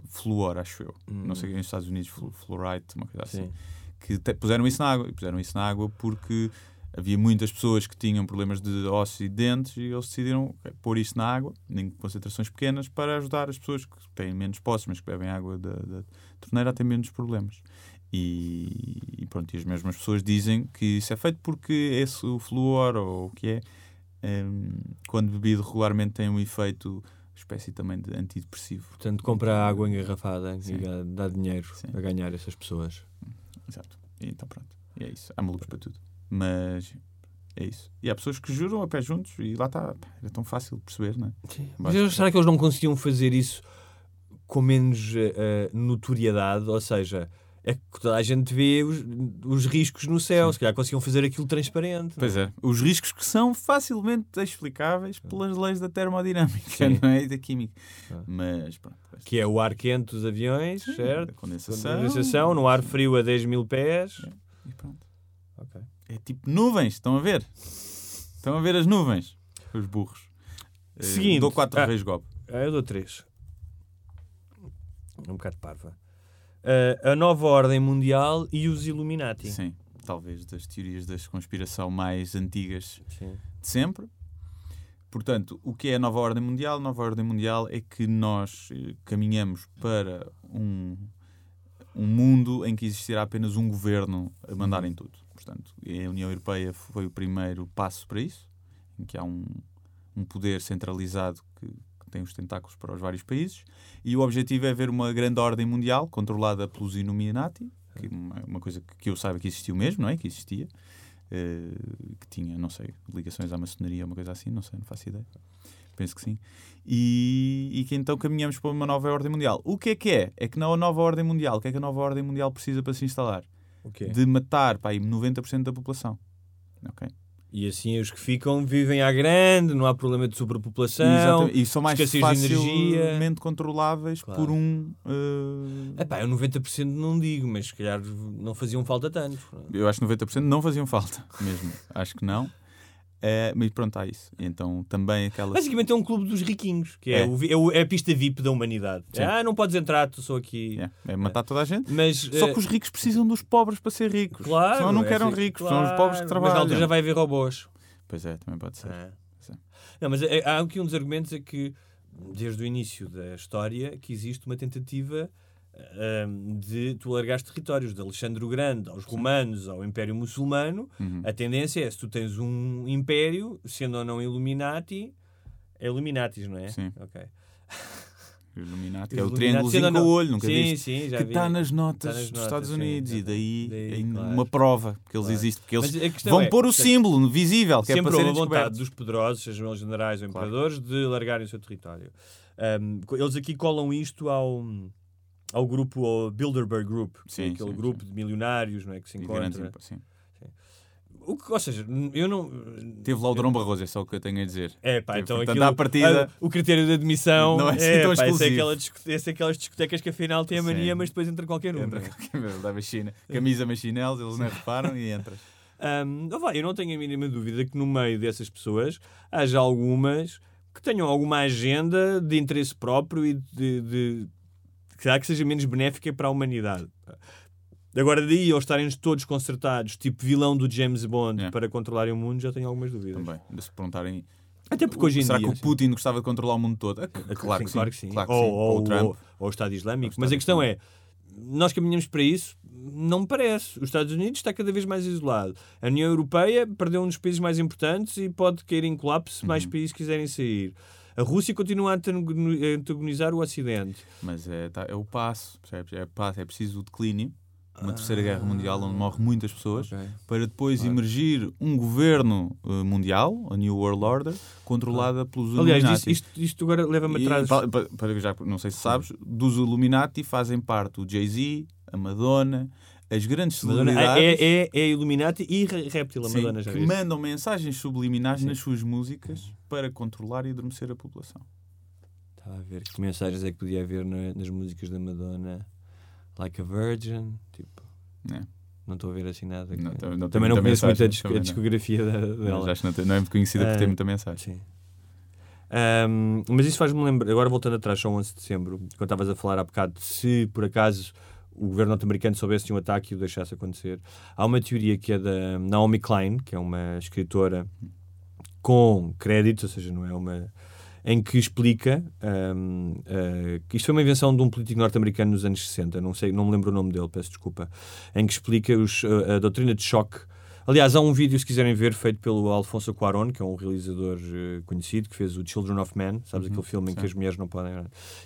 fluor, acho eu. Não sei, nos Estados Unidos, flu- fluorite, uma coisa assim. Sim. Que te- puseram isso na água. E puseram isso na água porque havia muitas pessoas que tinham problemas de ossos e dentes e eles decidiram pôr isso na água, em concentrações pequenas, para ajudar as pessoas que têm menos posses, mas que bebem água da, da torneira a ter menos problemas. E, e pronto, e as mesmas pessoas dizem que isso é feito porque esse o flúor, ou o que é, hum, quando bebido regularmente, tem um efeito, espécie também de antidepressivo. Portanto, compra água engarrafada Sim. e dá- dinheiro Sim. a ganhar essas pessoas. Exato. E então pronto. E é isso. Há malucos para tudo. Mas é isso. E há pessoas que juram a pé juntos e lá está. Era tão fácil de perceber, não é? Mas eu- será que eles não conseguiam fazer isso com menos eh, notoriedade? Ou seja, é que toda a gente vê os, os riscos no céu, se calhar conseguiam fazer aquilo transparente. Pois é. Os riscos que são facilmente explicáveis pelas leis da termodinâmica, Sim. não é? E da química. Ah. Mas pronto. Que é o ar quente dos aviões, certo? A condensação. Condensação, no ar frio a 10 mil pés. E pronto. Ok. É tipo nuvens, estão a ver? Estão a ver as nuvens? Os burros. Eh, Seguinte. Dou quatro Ah. vezes golpe. Ah, eu dou 3. Um bocado parva. Ah, a nova ordem mundial e os Illuminati. Sim. Talvez das teorias da conspiração mais antigas Sim. de sempre. Portanto, o que é a nova ordem mundial? A nova ordem mundial é que nós eh, caminhamos para um, um mundo em que existirá apenas um governo a mandar em tudo. Portanto, a União Europeia foi o primeiro passo para isso, em que há um, um poder centralizado que tem os tentáculos para os vários países, e o objetivo é ver uma grande ordem mundial controlada pelos Illuminati, que é uma, coisa que, eu saiba que existiu mesmo, não é? Que existia eh, que tinha, não sei, ligações à maçonaria, uma coisa assim, não sei, não faço ideia. Penso que sim. E, e que então caminhamos para uma nova ordem mundial. O que é que é? É que na nova ordem mundial, o que é que a nova ordem mundial precisa para se instalar? De matar pá, aí 90% da população. Ok? E assim os que ficam vivem à grande, não há problema de sobrepopulação. Exatamente. E são mais facilmente controláveis Claro. por um. eh, Epá, eu 90% não digo, mas se calhar não faziam falta tanto. eu acho que 90% não faziam falta, mesmo. acho que não. Eh, mas pronto, há isso. Então também aquela. Basicamente é um clube dos riquinhos, que é, É. o é, o- é a pista VIP da humanidade. Sim. Ah, não podes entrar, tu sou aqui. É, é matar toda a gente. Mas, Só eh, que os ricos precisam dos pobres para ser ricos. claro, Senão não é querem assim, ricos, são os pobres que claro, trabalham. Mas na altura já vai haver robôs. Pois é, também pode ser. Ah. Não, mas é- há aqui um dos argumentos é que, desde o início da história, que existe uma tentativa de tu largares territórios, de Alexandre o Grande aos romanos, ao Império Muçulmano. Uhum. A tendência é, se tu tens um império, sendo ou não Illuminati, é Illuminatis, não é? Sim. Ok. Illuminati Os é o triângulozinho com o não- olho, nunca sim, viste? Sim, já que está nas notas Está nas dos notas, Estados sim, Unidos e exatamente. daí, Daí, é claro. uma prova que eles Claro. existem. Porque eles vão é, pôr o símbolo visível, que é para serem vontade dos poderosos, sejam eles generais ou imperadores, de largarem o seu território. Um, eles aqui colam isto ao, ao grupo, ao Bilderberg Group, é Sim, aquele sim, grupo de milionários não é, que se encontra. sim. O que, ou seja, eu não. Teve lá o Drão Barroso, é só o que eu tenho a dizer. É pá, Teve, então portanto, aquilo, partida- o critério de admissão Não é assim é, tão pá, é, exclusivo. esse é aquelas discotecas que afinal têm a mania, Sim. mas depois entra qualquer um. Entra, é? ele leva China. Camisa, mas chinelos, eles não reparam e entras. Não vai, eu não tenho a mínima dúvida que no meio dessas pessoas haja algumas que tenham alguma agenda de interesse próprio e de, de que há que seja menos benéfica para a humanidade. Agora, daí eles estarem todos concertados, tipo vilão do James Bond, É. para controlarem o mundo, já tenho algumas dúvidas. Também. De se perguntarem. Até porque hoje em será dia. que o sim. Putin gostava de controlar o mundo todo? Ah, Sim, claro, que sim, claro que sim. Claro que ou, sim. ou- o Trump. ou- ou o Estado Islâmico. Ou o Mas a Estado questão é, nós caminhamos para isso? Não me parece. Os Estados Unidos está cada vez mais isolado. A União Europeia perdeu um dos países mais importantes e pode cair em colapso se Uhum. mais países quiserem sair. A Rússia continua a antagoni- a antagonizar o Ocidente. Mas é, tá- é o passo, percebes? É, passo, é preciso o declínio, uma terceira guerra mundial onde morrem muitas pessoas, Ok. para depois emergir um governo eh, mundial, a New World Order, controlada pelos Aliás, Illuminati. isto, isto, agora leva-me atrás. pa- pa- para, já, não sei se sabes, dos Illuminati fazem parte o Jay-Z, a Madonna, as grandes Madonna celebridades é, é, é Illuminati e re- Reptil, a sim, Madonna já que viste? mandam mensagens subliminares nas suas músicas para controlar e adormecer a população. Estava a ver que mensagens é que podia haver na- nas músicas da Madonna. Like a Virgin, tipo, É. não estou a ver assim nada. Não, também não também não conheço muito a, disco- a não. discografia da- Mas dela. acho que não, não é muito conhecida por ter Ah, muita mensagem. Sim. Ahm, mas isso faz-me lembrar, agora voltando atrás, só 11 de dezembro, quando estavas a falar há bocado, se por acaso o governo norte-americano soubesse de um ataque e o deixasse acontecer, há uma teoria que é da Naomi Klein, que é uma escritora com créditos, ou seja, não é uma. em que explica ahm, ah, que isto foi uma invenção de um político norte-americano nos anos 60, não, sei, não me lembro o nome dele, peço desculpa, em que explica os, a, a doutrina de choque. Aliás, há um vídeo, se quiserem ver, feito pelo Alfonso Cuarón, que é um realizador eh, conhecido, que fez o Children of Men, sabes aquele filme em que sim. as mulheres não podem.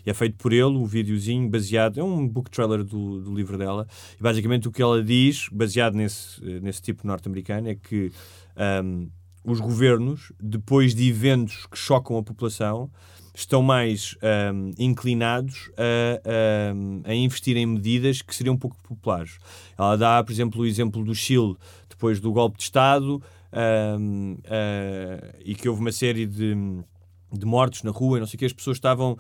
E é feito por ele, o videozinho baseado, é um book trailer do, do livro dela, e basicamente o que ela diz, baseado nesse, eh, nesse tipo norte-americano, é que ahm, os governos, depois de eventos que chocam a população, estão mais ahm, inclinados a, ahm, a investir em medidas que seriam pouco populares. Ela dá, por exemplo, o exemplo do Chile, depois do golpe de Estado, ah, e que houve uma série de, de mortos na rua e não sei o que, as pessoas estavam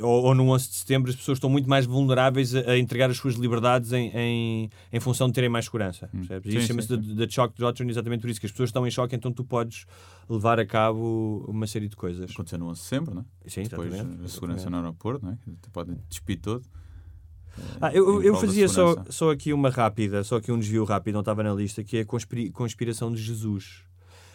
ou, ou no 11 de setembro as pessoas estão muito mais vulneráveis a, a entregar as suas liberdades em, em, em função de terem mais segurança. percebes? E Sim, isso chama-se da shock doctrine exatamente por isso, que as pessoas estão em choque, então tu podes levar a cabo uma série de coisas. Aconteceu no 11 de setembro, não é? Sim, Depois exatamente, a segurança exatamente. no aeroporto, não é? Que podem despir todo. Ah, eu, eu fazia só, só aqui uma rápida, só aqui um desvio rápido, não estava na lista, que é a conspiração de Jesus.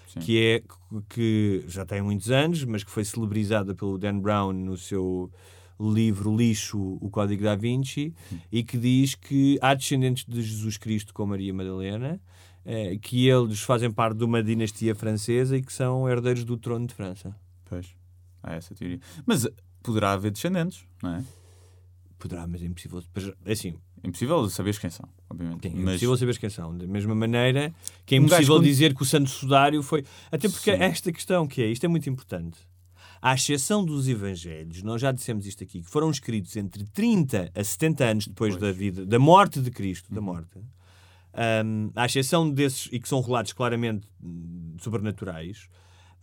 Sim. Que é que já tem muitos anos, mas que foi celebrizada pelo Dan Brown no seu livro Lixo, O Código da Vinci, e que diz que há descendentes de Jesus Cristo com Maria Madalena, eh, que eles fazem parte de uma dinastia francesa e que são herdeiros do trono de França. Pois. Há essa teoria. Mas poderá haver descendentes, não é? Poderá, mas é impossível. Pois, Assim, É impossível saberes quem são, obviamente. Sim, é mas impossível saber quem são. Da mesma maneira que é Um gajo impossível quando- dizer que o Santo Sudário foi. Até porque Sim. esta questão que é, isto é muito importante. À exceção dos Evangelhos, nós já dissemos isto aqui, que foram escritos entre 30 a 70 anos depois da vida, da morte de Cristo, da morte. hum, à exceção desses, e que são relatos claramente hum, sobrenaturais,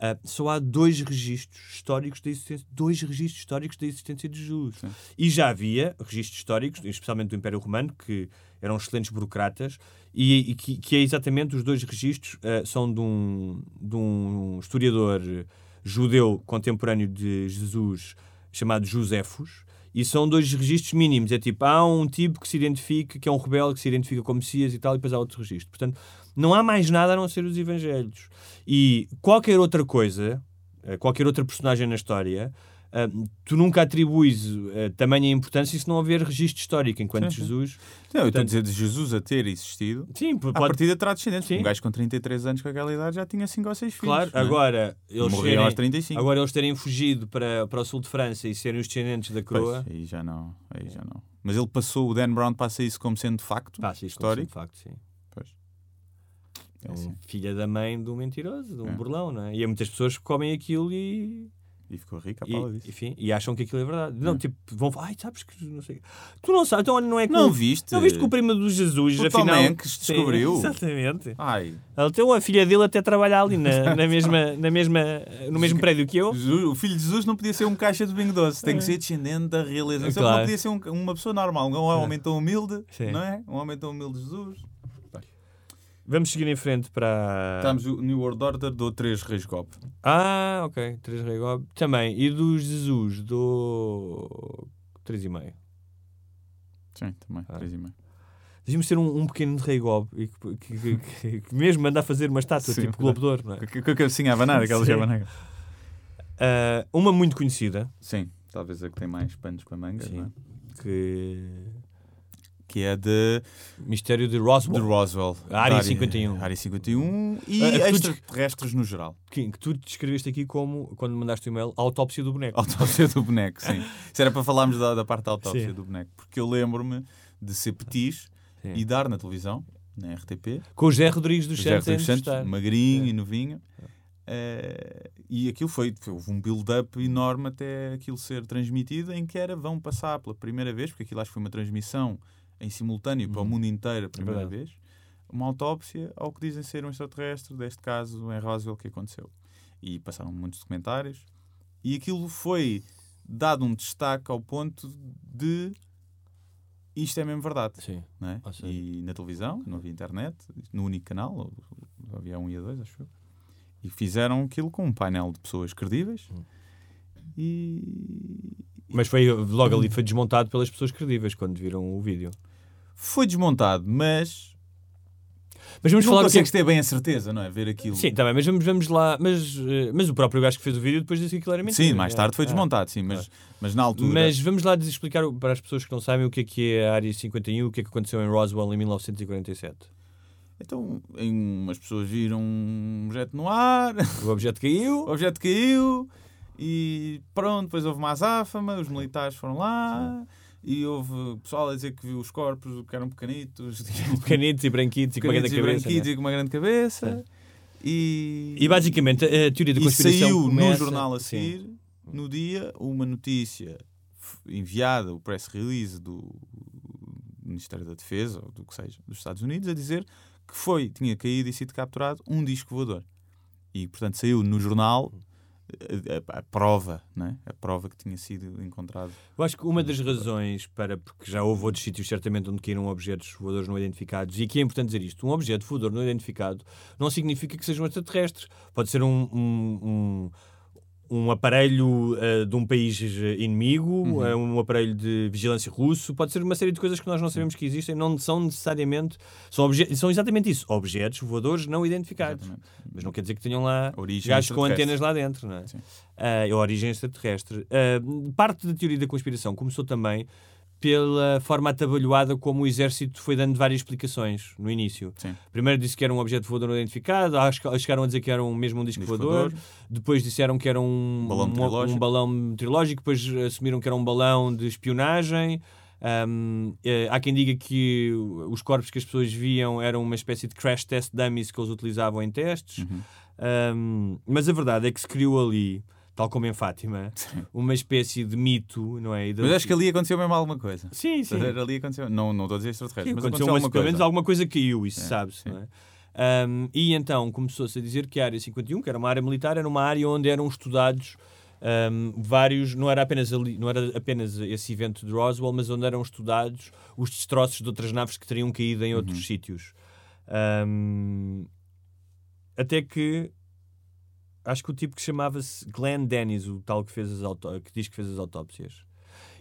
ah, só há dois registros históricos da existência, dois registros históricos da existência de Jesus. E já havia registros históricos, especialmente do Império Romano, que eram excelentes burocratas, e, e que, que é exatamente os dois registros ah, são de um, de um historiador judeu contemporâneo de Jesus chamado Josefos, e são dois registros mínimos. É tipo, há um tipo que se identifica, que é um rebelde, que se identifica como Messias e tal, e depois há outro registro. Portanto, não há mais nada a não ser os Evangelhos. E qualquer outra coisa, eh, qualquer outra personagem na história, eh, tu nunca atribuis eh, tamanha importância se não houver registro histórico, enquanto Sim, sim. Jesus. Não, eu estou a dizer de Jesus a ter existido. Sim, A pode. partida terá descendentes. Sim. Um gajo com 33 anos com aquela idade já tinha 5 ou 6 filhos. Claro, não é? agora eles, serem, aos 35. agora eles terem fugido para, para o sul de França e serem os descendentes da Pois, coroa. aí já não, aí já não. Mas ele passou, o Dan Brown passa isso como sendo facto Passa isto como sendo histórico. facto, sim. Pois. É É assim. filha da mãe de um mentiroso, de um É. burlão, não é? E há muitas pessoas que comem aquilo e, E ficou rico à e, disso. enfim, e acham que aquilo é verdade. Não, É. tipo, vão falar, ai, sabes que não sei. Tu não sabes, então não é que. Não o- viste? Não viste que o primo do Jesus, O Tom afinal. Hanks Sim, descobriu. exatamente. Ai, tem uma filha dele até trabalhar ali na, na mesma, na mesma, no mesmo prédio que eu. O filho de Jesus não podia ser um caixa de bingo doce, tem que ser descendente da realeza. Não Claro. podia ser um- uma pessoa normal, um homem tão humilde, Sim. não é? Um homem tão humilde de Jesus. Vamos seguir em frente para. Estamos o New World Order do 3 Reis Gop. Ah, ok. 3 Rei Gob. Também. E do Jesus, do. 3,5. Sim, também, Ah. 3,5. Devíamos ter um, um pequeno Rei Gob e que, que- que- que- mesmo manda a fazer uma estátua, Sim, tipo Globo de Ouro, não é? Com a cabecinha a abanar, aquela já abanar. Ah, uma muito conhecida, Sim, talvez a que tem mais panos para mangas, Sim. não é? que. Que é de, Mistério de de Roswell. Roswell. A Área Da 51. Área 51 e Ah, a tu extraterrestres no geral. Que, que tu descreveste aqui como, quando mandaste o e-mail, a autópsia do boneco. Autópsia do boneco, sim. Isso era para falarmos da, da parte da autópsia Sim. do boneco. Porque eu lembro-me de ser petis Sim. e dar na televisão, na RTP, Com o José Rodrigues dos José Santos Rodrigues Santos, magrinho É. e novinho. Eh, e aquilo foi, foi- houve um build-up enorme até aquilo ser transmitido, em que era vão passar pela primeira vez, porque aquilo acho que foi uma transmissão em simultâneo para o mundo inteiro a primeira Uhum. É vez, uma autópsia ao que dizem ser um extraterrestre, deste caso em Roswell, que aconteceu. E passaram muitos documentários, e aquilo foi dado um destaque ao ponto de isto é mesmo verdade. Sim. É? Seja- E na televisão, não havia internet, no único canal, havia um e a dois, acho eu. E fizeram aquilo com um painel de pessoas credíveis. Hum. E Mas foi logo ali foi desmontado pelas pessoas credíveis quando viram o vídeo. Foi desmontado, mas Mas vamos não falar que é consegues ter bem a certeza, não é? Ver aquilo. Sim, também, mas vamos, vamos lá. Mas, eh, mas o próprio gajo que fez o vídeo depois disse que aquilo era mentira. Sim, mais tarde foi Ah. desmontado, sim, mas, mas na altura. Mas vamos lá explicar para as pessoas que não sabem o que é que é a Área 51, o que é que aconteceu em Roswell em 1947. Então, em- umas pessoas viram um objeto no ar, O objeto caiu, o objeto caiu e pronto, depois houve uma azáfama, os militares foram lá e houve pessoal a dizer que viu os corpos que eram pequenitos, pequenitos e branquitos e com uma grande cabeça. branquitos né? e com uma grande cabeça. E, E basicamente a teoria da conspiração saiu começa... no jornal a Sim. seguir, no dia, uma notícia enviada, o press release do Ministério da Defesa, ou do que seja, dos Estados Unidos, a dizer que foi, tinha caído e sido capturado um disco voador. E, portanto, saiu no jornal a, a- a prova, né? a prova que tinha sido encontrado. Eu acho que uma das razões para, porque já houve outros sítios certamente onde caíram objetos voadores não identificados, e aqui é importante dizer isto: um objeto voador não identificado não significa que seja um extraterrestre. Pode ser um, um, um, um aparelho eh, de um país eh, inimigo, eh, um aparelho de vigilância russo, pode ser uma série de coisas que nós não sabemos que existem, não são necessariamente. São, obje- são exatamente isso: objetos voadores não identificados. Exatamente. Mas não quer dizer que tenham lá Origem gajos com antenas lá dentro, não é? Sim. A origem extraterrestre. Ah, parte da teoria da conspiração começou também pela forma atabalhoada como o exército foi dando várias explicações no início. Sim. Primeiro disse que era um objeto voador não identificado, acho que chegaram a dizer que era um, mesmo um disco, Disco voador. voador. depois disseram que era um Balão um, meteorológico. um balão meteorológico, depois assumiram que era um balão de espionagem. Ahm, eh, há quem diga que os corpos que as pessoas viam eram uma espécie de crash test dummies que eles utilizavam em testes. Uhum. Um, mas a verdade é que se criou ali, tal como em Fátima, uma espécie de mito, não é? Mas acho que ali aconteceu mesmo alguma coisa. Sim, sim. Ali aconteceu. Não, não estou a dizer Sim, extraterrestre, mas aconteceu aconteceu uma- alguma pelo coisa. menos alguma coisa caiu, isso É, sabe-se, sim. não é? Um, e então começou-se a dizer que a área 51, que era uma área militar, era uma área onde eram estudados um, vários, não era, apenas ali, não era apenas esse evento de Roswell, mas onde eram estudados os destroços de outras naves que teriam caído em outros sítios. Um, até que acho que o tipo que chamava-se Glenn Dennis, o tal que, fez as auto- que diz que fez as autópsias.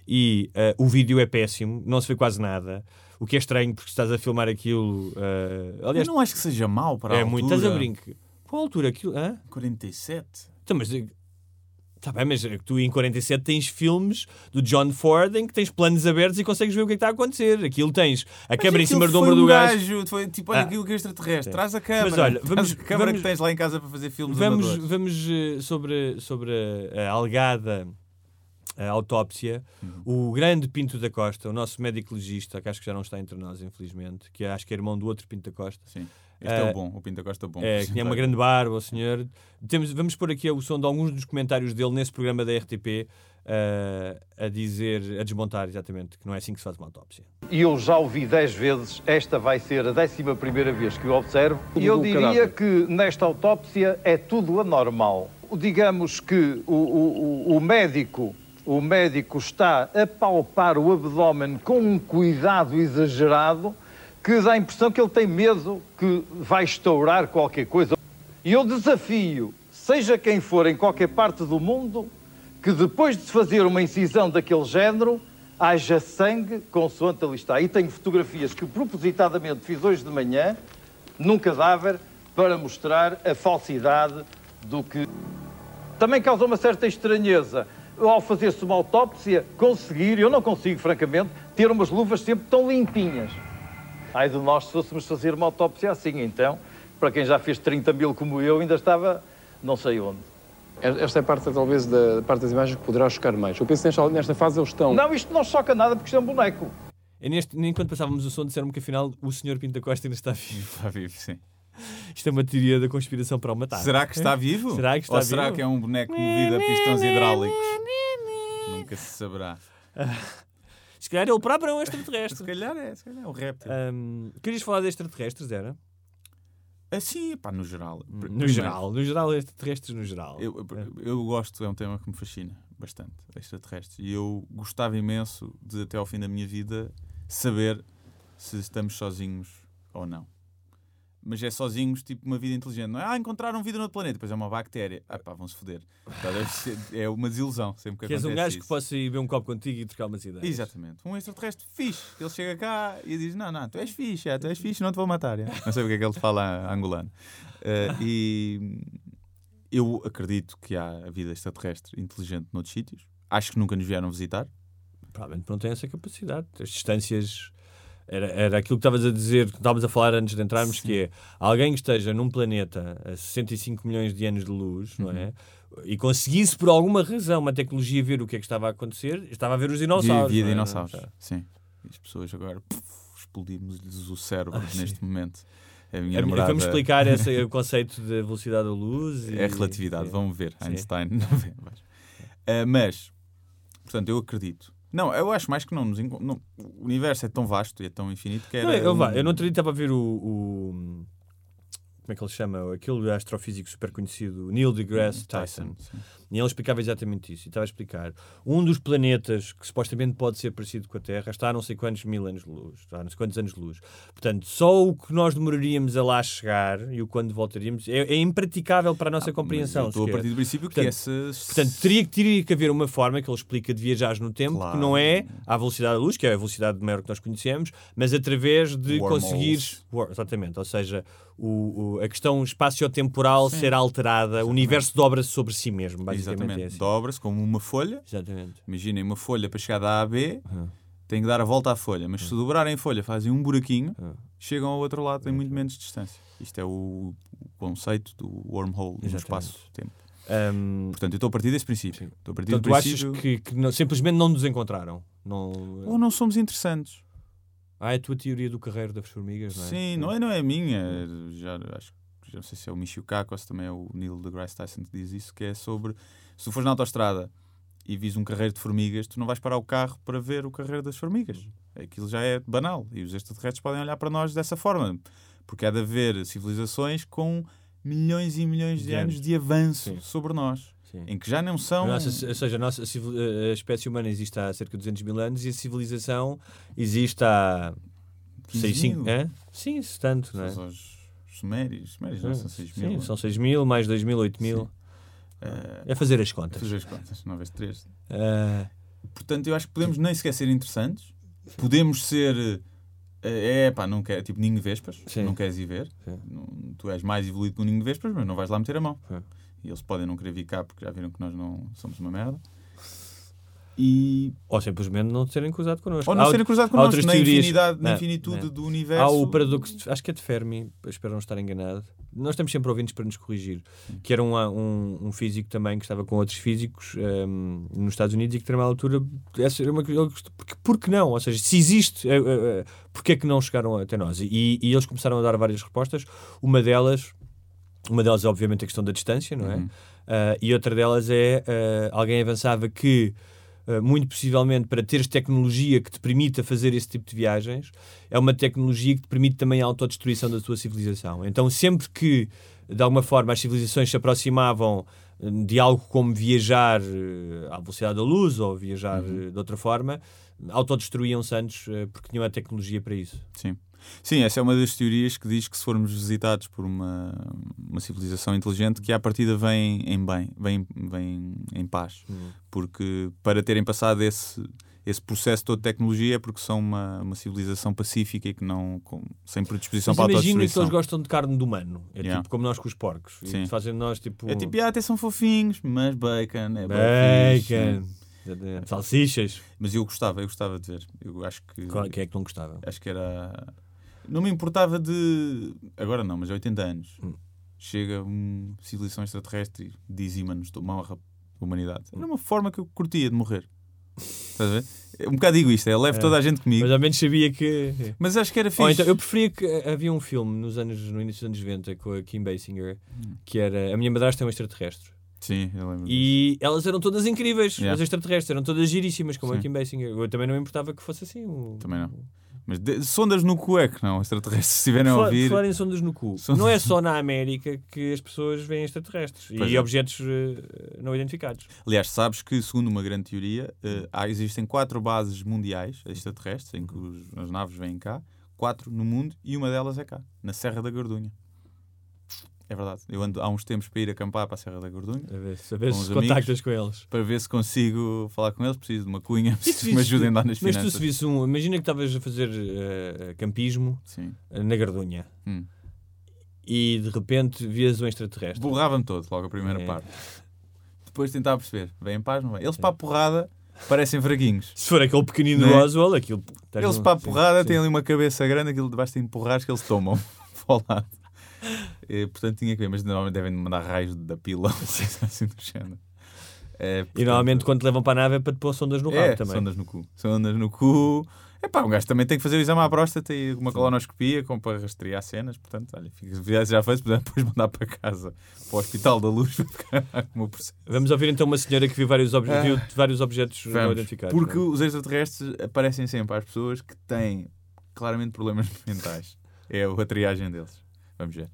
E eh, o vídeo é péssimo, não se vê quase nada. O que é estranho porque estás a filmar aquilo. eh, Eu aliás, não acho que seja mau para a é altura. muito. Estás a brincar. Qual altura? Aquilo, hã? 47. Então, mas. Está bem, mas que tu em 47 tens filmes do John Ford em que tens planos abertos e consegues ver o que é que está a acontecer. Aquilo tens a câmera em cima do ombro do gajo. Foi tipo, olha Ah. aquilo que é extraterrestre, Sim. traz a câmera. Mas olha, Traz vamos- a câmera vamos- que tens lá em casa para fazer filmes Vamos, amadores. vamos eh, sobre, sobre a alegada eh, autópsia. O grande Pinto da Costa, o nosso médico legista, que acho que já não está entre nós, infelizmente, que acho que é irmão do outro Pinto da Costa. Sim. Este é o bom, o Pinta Costa bom. É, que tinha uma grande barba, o senhor. Temos, vamos pôr aqui o som de alguns dos comentários dele nesse programa da RTP eh, a dizer, a desmontar exatamente, que não é assim que se faz uma autópsia. e eu já o vi 10 vezes, esta vai ser a 11 primeira vez que o observo, e eu diria que nesta autópsia é tudo anormal. Digamos que o, o- o- o médico, o médico está a palpar o abdômen com um cuidado exagerado que dá a impressão que ele tem medo que vai estourar qualquer coisa. E eu desafio, seja quem for em qualquer parte do mundo, que depois de fazer uma incisão daquele género, haja sangue consoante ali está. E tenho fotografias que propositadamente fiz hoje de manhã, num cadáver, para mostrar a falsidade do que. Também causa uma certa estranheza ao fazer-se uma autópsia, conseguir, eu não consigo, francamente, ter umas luvas sempre tão limpinhas. Ai de nós se fôssemos fazer uma autópsia assim, então, para quem já fez 30 mil como eu, ainda estava não sei onde. Esta é parte, talvez, da parte das imagens que poderá chocar mais. Eu penso que nesta, nesta fase eles estão. Não, isto não choca nada porque isto é um boneco. E neste, enquanto passávamos o som, disseram-me que afinal o senhor Pinto da Costa ainda está vivo. Está vivo, sim. Isto é uma teoria da conspiração para o matar. Será que está vivo? Será que está Ou será vivo? que é um boneco movido a pistões hidráulicos? Nunca se saberá. Se calhar ele próprio é um Se extraterrestre. calhar é, se calhar é um réptil. Ahm, querias falar de extraterrestres, era? Assim, pá, no geral. No Primeiro, geral, no geral, extraterrestres no geral. Eu, eu, eu gosto, é um tema que me fascina bastante, extraterrestres. E eu gostava imenso de, até ao fim da minha vida, saber se estamos sozinhos ou não. Mas é sozinhos, tipo uma vida inteligente. Não é, ah, encontraram vida no outro planeta, depois é uma bactéria. Ah, pá, vão-se foder. Ser- é uma desilusão sempre que Que és um gajo que isso. possa ir beber um copo contigo e trocar umas ideias. Exatamente. Um extraterrestre fixe. Ele chega cá e diz: Não, não, tu és fixe, é, tu és fixe, não te vou matar. é." Não sei porque é que ele fala angolano. Eh, e eu acredito que há vida extraterrestre inteligente noutros sítios. Acho que nunca nos vieram visitar. Provavelmente não tem essa capacidade. As distâncias. Era, era aquilo que estavas a dizer, que estávamos a falar antes de entrarmos, que é alguém que esteja num planeta a 65 milhões de anos de luz, não é? E conseguisse por alguma razão uma tecnologia ver o que é que estava a acontecer, estava a ver os dinossauros. Via não é? dinossauros. Sim. E as pessoas agora explodimos-lhes o cérebro neste momento. A minha É, namorada. Vamos explicar esse, o conceito de velocidade da luz. E, É relatividade, Sim. vamos ver. Sim. Einstein. não vê, mas, Ah, mas, portanto, eu acredito. Não, eu acho mais que não nos. não- o universo é tão vasto e é tão infinito que era. Não, eu, vá, um- eu não teria estava a ver o, o- Como é que ele chama? Aquele astrofísico super conhecido, Neil deGrasse Tyson. sim. E ele explicava exatamente isso. E estava a explicar. Um dos planetas que supostamente pode ser parecido com a Terra está a não sei quantos mil anos de luz. Está a não sei quantos anos de luz. Portanto, só o que nós demoraríamos a lá chegar e o quando voltaríamos é, é impraticável para a nossa Ah, compreensão. Estou a partir do princípio que Portanto, essas. Portanto, teria, que- teria que haver uma forma que ele explica de viajar no tempo Claro. que não é à velocidade da luz, que é a velocidade maior que nós conhecemos, mas através de Wormholes. conseguires. War- Exatamente, ou seja, o, o- a questão espaciotemporal ser alterada, o universo dobra-se sobre si mesmo, basicamente. Exatamente. É assim. Dobra-se como uma folha. Exatamente. Imaginem uma folha para chegar da A a B, tem que dar a volta à folha. Mas se dobrarem a folha, fazem um buraquinho, chegam ao outro lado, tem muito menos distância. Isto é o, o conceito do wormhole no espaço-tempo. Ahm, Portanto, eu estou a partir desse princípio. Estou a partir Portanto, do tu achas princípio. que, que não- simplesmente não nos encontraram? Não... Ou não somos interessantes. Ah, é a tua teoria do carreiro das formigas, não é? Sim, não é, não é a minha. Já, acho, que- não sei se é o Michio Kaku ou se também é o Neil deGrasse Tyson que diz isso, que é sobre se tu fores na autostrada e vis um carreiro de formigas, tu não vais parar o carro para ver o carreiro das formigas. Aquilo já é banal. E os extraterrestres podem olhar para nós dessa forma. Porque há de haver civilizações com milhões e milhões de, De anos anos. de avanço Sim. sobre nós. Sim. Em que já não são. Nossa- ou seja, a, nossa a espécie humana existe há cerca de 200 mil anos e a civilização existe há 15 6, 5, mil. é? Sim, isso tanto, não é? Sumérios. Sumérios não são 6 Sim, mil. são 6 mil, mais 2 mil, 8 mil. Eh, É fazer as contas. fazer as contas, 9 vezes 3. Ah, Portanto, eu acho que podemos nem sequer ser interessantes. Podemos ser. eh, É pá, não quer, tipo ninho vespas, Sim. não queres ir ver. Sim. Não- tu és mais evoluído que um ninho vespas, mas não vais lá meter a mão. Sim. E eles podem não querer vir cá porque já viram que nós não somos uma merda. E. ou simplesmente não serem cruzados connosco. Ou não Há serem cruzados connosco, na teorias- infinidade, na Não, infinitude não. do universo. Há o paradoxo, de- acho que é de Fermi, espero não estar enganado. Nós temos sempre ouvintes para nos corrigir. Que era um, um, um físico também que estava com outros físicos ehm, nos Estados Unidos e que, a uma altura, essa era uma, porque, porque não? Ou seja, se existe, eh, eh, eh, porque é que não chegaram até nós? E, e eles começaram a dar várias respostas. Uma delas, uma delas é obviamente a questão da distância, não é? Uhum. Ah, e outra delas é ah, alguém avançava que muito possivelmente para teres tecnologia que te permita fazer esse tipo de viagens é uma tecnologia que te permite também a autodestruição da tua civilização. Então sempre que de alguma forma as civilizações se aproximavam eh, de algo como viajar eh, à velocidade da luz ou viajar eh, de outra forma autodestruíam-se antes eh, porque tinham a tecnologia para isso. Sim. Sim, essa é uma das teorias que diz que se formos visitados por uma, uma civilização inteligente, que à partida vem em bem, vem, vem em paz. Uhum. Porque para terem passado esse, esse processo todo de tecnologia é porque são uma, uma civilização pacífica e que não com, sem predisposição Mas para a imagina que autodestruição. eles gostam de carne de humano é Yeah. tipo como nós com os porcos Sim. fazem nós tipo É tipo, ah, até são fofinhos, mas bacon é. Bacon. Exatamente. Salsichas. Mas eu gostava, eu gostava de ver. Eu acho que. Qual- Quem é que não gostava? Acho que era. Não me importava de. Agora não, mas 80 anos. Hum. Chega uma civilização extraterrestre e dizima-nos, morre a humanidade. Hum. Era uma forma que eu curtia de morrer. Estás a ver? É Um bocado digo isto, é, levo É. toda a gente comigo. Mas ao menos sabia que. Mas acho que era fixe. Ou então, eu preferia que havia um filme nos anos, no início dos anos 90 com a Kim Basinger Hum. que era A Minha Madrasta é um Extraterrestre. Sim, eu lembro. disso. E elas eram todas incríveis, Yeah. as extraterrestres, eram todas giríssimas, como a Sim. Kim Basinger. Eu também não me importava que fosse assim. um- Também não. Mas de- sondas no cu é que não, extraterrestres, se estiverem a ouvir. Falar em sondas no cu. Sondas- Não é só na América que as pessoas veem extraterrestres Pois e é. objetos eh, não identificados. Aliás, sabes que, segundo uma grande teoria, eh, há, existem quatro bases mundiais extraterrestres em que os- as naves vêm cá, quatro no mundo e uma delas é cá, na Serra da Gordunha. É verdade. Eu ando há uns tempos para ir acampar para a Serra da Gordunha A ver, a ver Com se os amigos. contactas com eles. para ver se consigo falar com eles. Preciso de uma cunha, preciso que me ajudem a dar nas Mas tu finanças. se visse um. Imagina que estavas a fazer eh, campismo Sim. eh, na Gardunha Hum. e de repente vias um extraterrestre. Borrava-me todo, logo a primeira É. parte. Depois tentava perceber. Vem em paz, não vem? Eles para a porrada parecem fraguinhos. Se for aquele pequenino é? Roswell, aquilo. estás Eles para a porrada sim. têm ali uma cabeça grande, aquilo basta empurrar que eles tomam para o lado. Eh, portanto, tinha que ver, mas normalmente devem mandar raios da pila, assim do género. E portanto, normalmente quando te levam para a nave é para te pôr sondas no rabo é, também. sondas no cu. Sondas no cu. É pá, um gajo também tem que fazer o exame à próstata e uma colonoscopia como para rastrear cenas. Portanto, olha, fica, já fez, depois mandar para casa, para o Hospital da Luz. Vamos ouvir então uma senhora que viu vários, obje- Ah. viu vários objetos não Vamos, identificados. Porque não é? os extraterrestres aparecem sempre às pessoas que têm claramente problemas mentais. É a triagem deles. Vamos ver.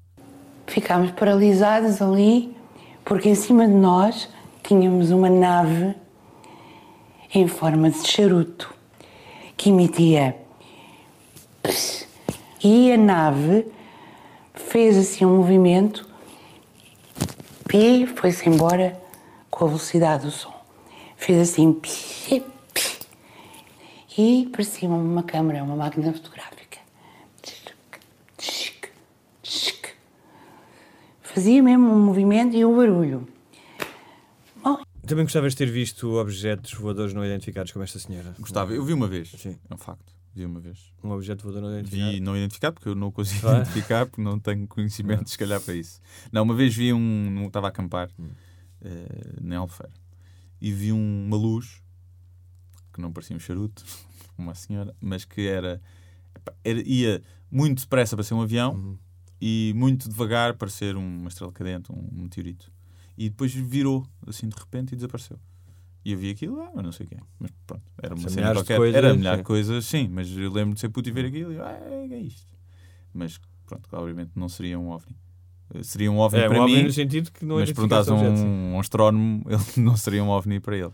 Ficámos paralisados ali, porque em cima de nós tínhamos uma nave em forma de charuto que emitia. E a nave fez assim um movimento e foi-se embora com a velocidade do som. Fez assim. E parecia uma câmara, uma máquina fotográfica. Fazia mesmo um movimento e o barulho. Também gostavas de ter visto objetos voadores não identificados como esta senhora. Gostava, eu vi uma vez. Sim. É um facto. Vi uma vez. Um objeto voador não identificado. Vi não identificado, porque eu não o consigo Claro. identificar, porque não tenho conhecimento, se calhar, para isso. Não, uma vez vi um. não- Estava a acampar Hum. eh, na Albufeira e vi um- uma luz que não parecia um charuto, uma senhora, mas que era, era- ia muito depressa para ser um avião Uhum. E muito devagar para ser uma estrela cadente, um meteorito. E depois virou assim de repente e desapareceu. E eu vi aquilo, ah, não sei o quê. Mas pronto, era uma cena qualquer. coisas, era sim. de coisas, sim, mas eu lembro de ser puto e ver aquilo e ah, é, é isto. Mas pronto, obviamente não seria um OVNI. Eh, Seria um OVNI É, para um OVNI mim, no sentido que não mas identificaste perguntasse a um, um astrónomo, ele não seria um OVNI para ele.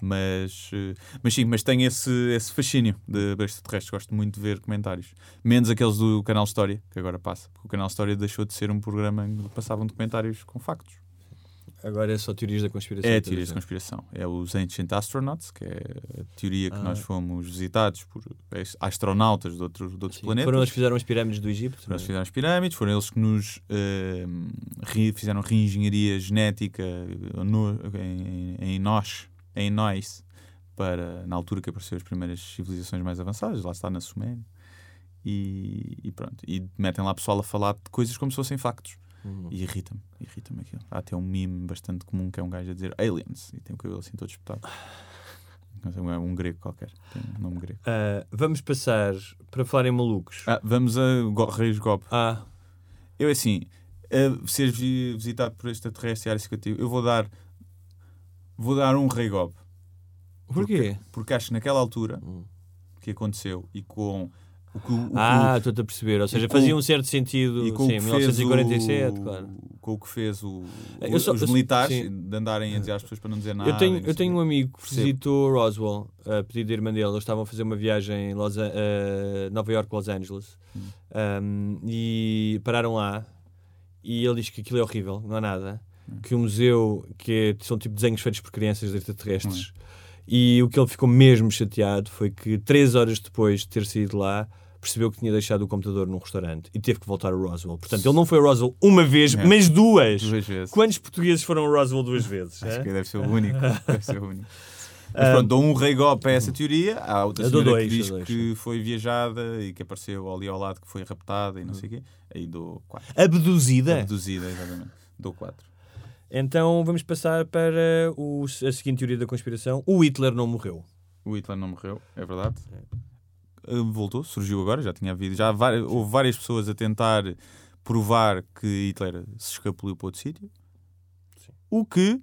Mas, eh, mas sim, mas tem esse, esse fascínio de extraterrestres. Gosto muito de ver comentários. Menos aqueles do canal História, que agora passa. Porque o canal História deixou de ser um programa em que passavam documentários com factos. Agora é só teorias da conspiração. É a todas, teoria de né? conspiração. É os Ancient Astronauts, que é a teoria que Ah. nós fomos visitados por astronautas de outros, de outros Sim, planetas. Foram eles que fizeram as pirâmides do Egito. Foram eles que é? fizeram as pirâmides, foram eles que nos re- fizeram reengenharia genética no- em, em nós, em nós, para, na altura que apareceram as primeiras civilizações mais avançadas, lá está na Suméria. E, e pronto. E metem lá pessoal a falar de coisas como se fossem factos. Uhum. E irrita-me, irrita-me aquilo. Há até um meme bastante comum que é um gajo a dizer aliens e tem o cabelo assim todo espetado. É um grego qualquer, tem um nome grego. Ah, vamos passar para falar em malucos. Ah, vamos a Go Reis Gob. Ah, Eu, assim, a ser vi- visitado por extraterrestre e área 51, eu vou dar. Vou dar um Rei Gob. porquê? Porque acho que naquela altura Hum. que aconteceu e com o que o, o Ah, o- estou-te a perceber. Ou seja, com- fazia um certo sentido. e com sim, o que fez 1947, o, claro. com o que fez o, os, só- os militares sim. de andarem a dizer às pessoas para não dizer nada. Eu tenho, eu tenho o um amigo que Percebo. visitou Roswell a pedido da irmã dele. Eles estavam a fazer uma viagem em Los, eh, Nova York, Los Angeles. Hum. Um, e pararam lá. E ele diz que aquilo é horrível, não há nada. Que o museu, que é- são tipo desenhos feitos por crianças extraterrestres. E o que ele ficou mesmo chateado foi que três horas depois de ter saído lá, percebeu que tinha deixado o computador num restaurante e teve que voltar a Roswell. Portanto, ele não foi a Roswell uma vez, É. mas duas. Duas vezes. Quantos portugueses foram a Roswell duas vezes? Acho é? que deve ser o único. deve ser o único. Mas pronto, dou um rei golpe a essa teoria. Há outra Eu senhora dois, que diz dois, que foi viajada e que apareceu ali ao lado que foi raptada e não sei o quê. Aí dou 4. Abduzida? Abduzida, exatamente. Dou 4. Então vamos passar para a seguinte teoria da conspiração. O Hitler não morreu. O Hitler não morreu, é verdade. Uh, Voltou, surgiu agora, já tinha havido. Já houve várias pessoas a tentar provar que Hitler se escapuliu para outro sítio. O que,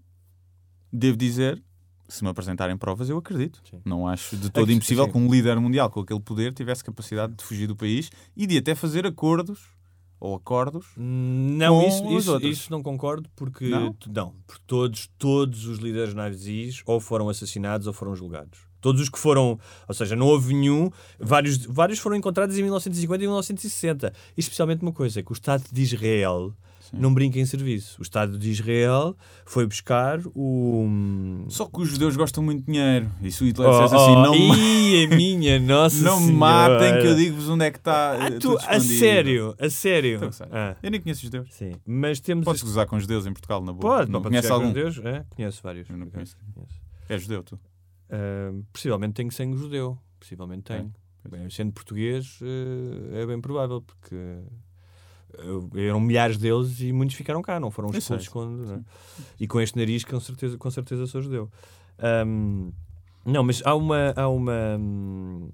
devo dizer, se me apresentarem provas, eu acredito. Não acho de todo É impossível sim. que um líder mundial com aquele poder tivesse capacidade de fugir do país e de até fazer acordos ou acordos. Não, isso, isso, isso não concordo porque Não? não, porque todos, todos os líderes nazis ou foram assassinados ou foram julgados. Todos os que foram, ou seja, não houve nenhum, vários, vários foram encontrados em 1950 e 1960. E especialmente uma coisa, que o Estado de Israel não brinca em serviço. O Estado de Israel foi buscar o... Só que os judeus gostam muito de dinheiro. E se o Hitler Oh, dissesse assim, oh, não, ih, a minha Nossa não me matem que eu digo-vos onde é que está. Ah, eh, tu- a escondido." sério, a sério. Então, sério. Ah. Eu nem conheço judeus. Sim, mas temos... Podes gozar com judeus em Portugal, na boa. Pode, não pode conhece algum? Deus? É, conheço vários. Eu não conheço. É judeu, tu? Ah, possivelmente tenho sangue judeu. Possivelmente tenho. Bem, sendo português, eh, é bem provável, porque eram milhares deles e muitos ficaram cá, não foram expulsos quando. não é? E com este nariz, com certeza, com certeza sou judeu. Ahm, não, mas há uma. Há uma hum,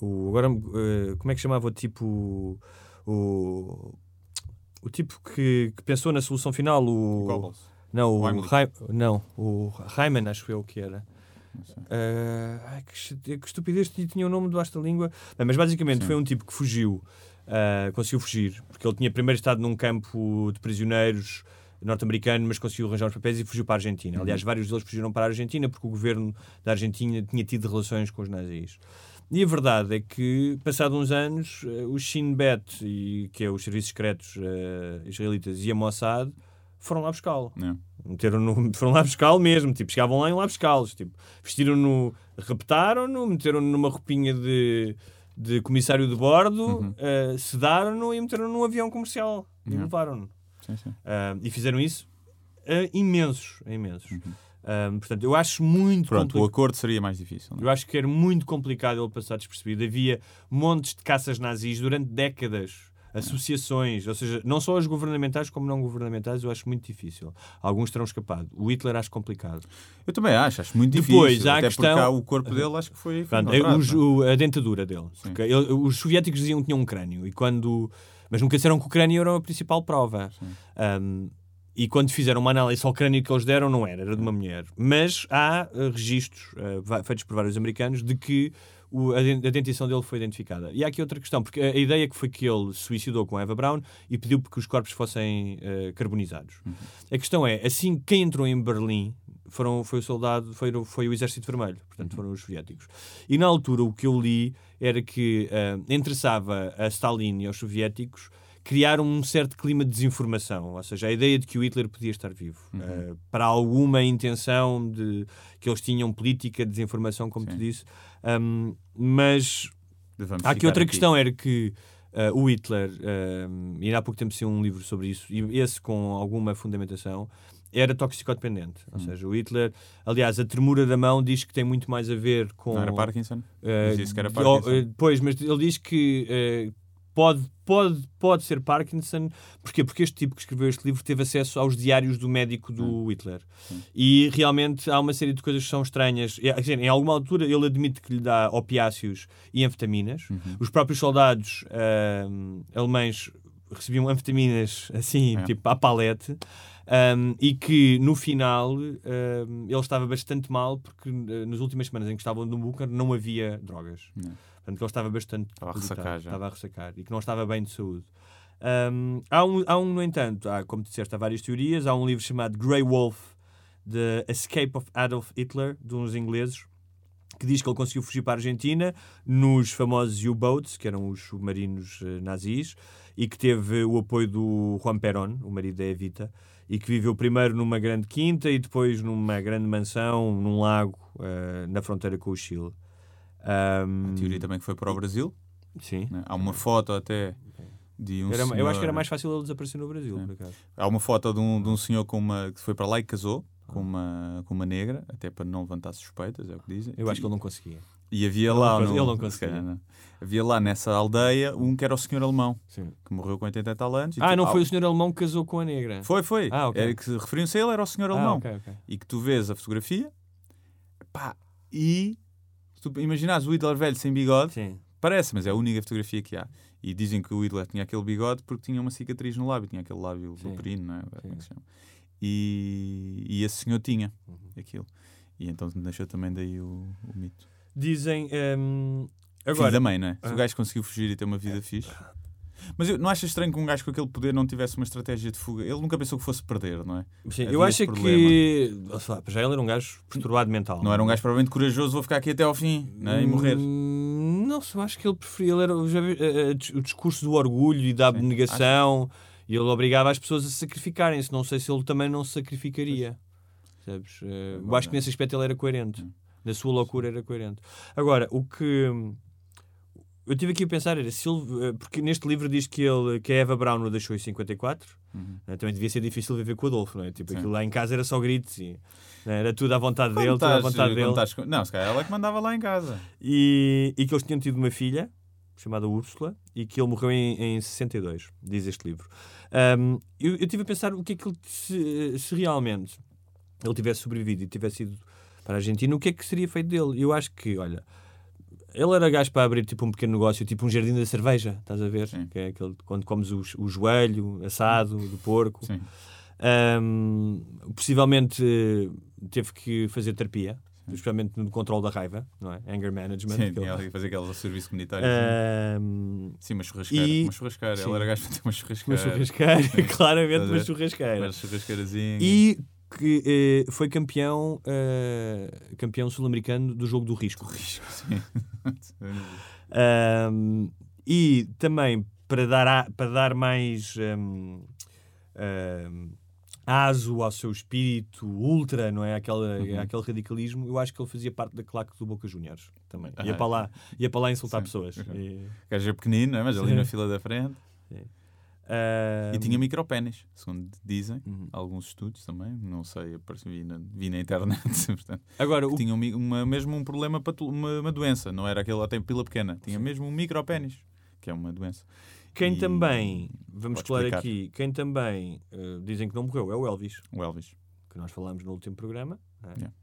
o, agora, eh, como é que chamava o tipo. O, o tipo que, que pensou na solução final? O, Goebbels. não, O o. Rai- não, o Reimann, acho eu que era. Ah, ai, que, que estupidez tinha- tinha o nome debaixo da língua. Mas basicamente foi um tipo que fugiu, ah, conseguiu fugir, porque ele tinha primeiro estado num campo de prisioneiros norte-americano, mas conseguiu arranjar os papéis e fugiu para a Argentina. Uhum. Aliás, vários deles fugiram para a Argentina porque o governo da Argentina tinha tido relações com os nazis. E a verdade é que, passados uns anos, eh, o Shin Bet, e, que é os serviços secretos eh, israelitas, e a Mossad foram lá buscá-lo. É. Meteram foram lá buscá-lo mesmo, tipo, chegavam lá e lá buscá-los. Tipo, vestiram-no, raptaram-no, meteram-no numa roupinha de, de comissário de bordo, eh, sedaram-no e meteram-no num avião comercial e Uhum. levaram-no. Sim, sim. Ah, e fizeram isso a imensos, imensos. Ah, portanto, eu acho muito Uhum. Pronto, o acordo seria mais difícil. não é? Eu acho que era muito complicado ele passar despercebido. Havia montes de caças nazis durante décadas, associações, ou seja, não só as governamentais como não governamentais, eu acho muito difícil. Alguns terão escapado. O Hitler acho complicado. Eu também acho, acho muito Depois, difícil. há a até questão- porque há o corpo dele acho que foi. foi Pronto, os- é? o- a dentadura dele. Ele- os soviéticos diziam que tinham um crânio, e quando, mas nunca disseram que o crânio era a principal prova. Um, e quando fizeram uma análise ao crânio que eles deram, não era, era de uma mulher. Mas há uh, registros uh, feitos por vários americanos de que o- a, a dentição dele foi identificada. E há aqui outra questão, porque a, a ideia que foi que ele se suicidou com a Eva Braun e pediu que os corpos fossem uh, carbonizados. A questão é, assim, quem entrou em Berlim foram, foi o soldado, foi, foi o Exército Vermelho, portanto foram os soviéticos. E na altura o que eu li era que uh, interessava a Stalin e aos soviéticos criar um certo clima de desinformação, ou seja, a ideia de que o Hitler podia estar vivo, uh, para alguma intenção de que eles tinham política de desinformação, como tu disse. Um, mas Vamos há aqui outra aqui. questão, era que uh, o Hitler, um, e há pouco tempo saiu um livro sobre isso, e esse com alguma fundamentação, era toxicodependente. Ou seja, o Hitler, aliás, a tremura da mão diz que tem muito mais a ver com. Não era Parkinson? Eh, Disse que era Parkinson. eh, pois, mas ele diz que eh, pode, pode, pode ser Parkinson. Porquê? Porque este tipo que escreveu este livro teve acesso aos diários do médico do Hitler. E realmente há uma série de coisas que são estranhas. É, dizer, em alguma altura ele admite que lhe dá opiáceos e anfetaminas. Os próprios soldados alemães recebiam anfetaminas assim, É. tipo à palete. Um, e que no final um, ele estava bastante mal porque uh, nas últimas semanas em que estavam no bunker não havia drogas. Não. Portanto, que ele estava bastante Estava a ressacar já. estava a ressacar e que não estava bem de saúde. Um, há, um, há um, no entanto, há, como disseste, há várias teorias. Há um livro chamado Grey Wolf, The Escape of Adolf Hitler, de uns ingleses, que diz que ele conseguiu fugir para a Argentina nos famosos U-boats, que eram os submarinos eh, nazis, e que teve o apoio do Juan Perón, o marido da Evita, e que viveu primeiro numa grande quinta e depois numa grande mansão num lago eh, na fronteira com o Chile. Um, A teoria também que foi para o Brasil. Sim. né? Há uma foto até de um Era- senhor... eu acho que era mais fácil ele desaparecer no Brasil, É. por acaso. Há uma foto de um, de um senhor com uma, que foi para lá e casou com uma, com uma negra, até para não levantar suspeitas, é o que dizem. Eu acho que ele não conseguia. E havia Ele lá, não cons- no- ele não se conseguia. havia lá nessa aldeia um que era o senhor alemão, Sim. que morreu com 80 e tal anos. e Ah, não ah, foi o senhor alemão que casou com a negra? Foi, foi. Ah, ok. Era que se referiam-se a ele, era o senhor Ah, alemão. ok, ok. E que tu vês a fotografia, pá, e se tu imaginares o Hitler velho sem bigode, Sim. parece, mas é a única fotografia que há. E dizem que o Hitler tinha aquele bigode porque tinha uma cicatriz no lábio, tinha aquele lábio leporino, não é? Como é que se chama? E, e esse senhor tinha aquilo. E então nasceu também daí o, o mito. Dizem. hum, Filho agora, da mãe, não é? Se Ah. o gajo conseguiu fugir e ter uma vida fixe. Mas eu, não achas estranho que um gajo com aquele poder não tivesse uma estratégia de fuga? Ele nunca pensou que fosse perder, não é? Sim, Havia eu acho que. lá, já ele era um gajo perturbado mental. Não era um gajo provavelmente corajoso, vou ficar aqui até ao fim não é? e morrer. Hum, Não, eu acho que ele preferia. Ele era, vi, eh, o discurso do orgulho e da abnegação. E ele obrigava as pessoas a sacrificarem-se. Não sei se ele também não se sacrificaria. Sabes? Eh, eu acho que nesse aspecto ele era coerente. Na sua loucura era coerente. Agora, o que. Eu tive aqui a pensar, era se ele, eh, porque neste livro diz que, ele, que a Eva Brown o deixou em 54, né, também devia ser difícil viver com o Adolfo, não é? Tipo, Sim. aquilo lá em casa era só gritos e né, era tudo à vontade Quando dele, tudo à estás- vontade dele. estás Não, se calhar ela é que mandava lá em casa. E, e que eles tinham tido uma filha chamada Úrsula e que ele morreu em, em 62, diz este livro. Ahm, eu, eu tive a pensar o que é que ele, se, se realmente ele tivesse sobrevivido e tivesse ido para a Argentina, o que é que seria feito dele? Eu acho que, olha, ele era gajo para abrir tipo um pequeno negócio, tipo um jardim da cerveja, estás a ver? Que é aquele, quando comes o, o joelho assado do porco. Ahm, possivelmente eh, teve que fazer terapia, especialmente no controle da raiva, não é? Anger management. Sim, que ele- fazer aquele serviço comunitário. Ahm, Sim, uma churrasqueira. e- Uma churrasqueira. Sim. Ele era gajo para ter uma churrasqueira. Uma churrasqueira, Sim. claramente uma churrasqueira. Uma churrasqueirazinha. E que eh, foi campeão, eh, campeão sul-americano do jogo do risco. risco, sim. Ahm, e também para dar, a- para dar mais ahm, ahm, aso ao seu espírito ultra, não é? Aquela, Uhum. Aquele radicalismo, eu acho que ele fazia parte da claque do Boca Juniors também. Ah, ia, para lá, ia para lá insultar sim. pessoas. Uhum. E- O gajo é pequenino, é? mas ali na fila da frente. Sim. E Ahm, tinha micropénis, segundo dizem. Uhum. Alguns estudos também. Não sei, vi na, vi na internet. portanto, Agora, o- tinha um uma, mesmo um problema, uma, uma doença. Não era aquele até pila pequena. Tinha mesmo um micropénis, que é uma doença. Quem E- também, vamos falar aqui, quem também eh, dizem que não morreu é o Elvis. O Elvis. Que nós falámos no último programa. é? Yeah.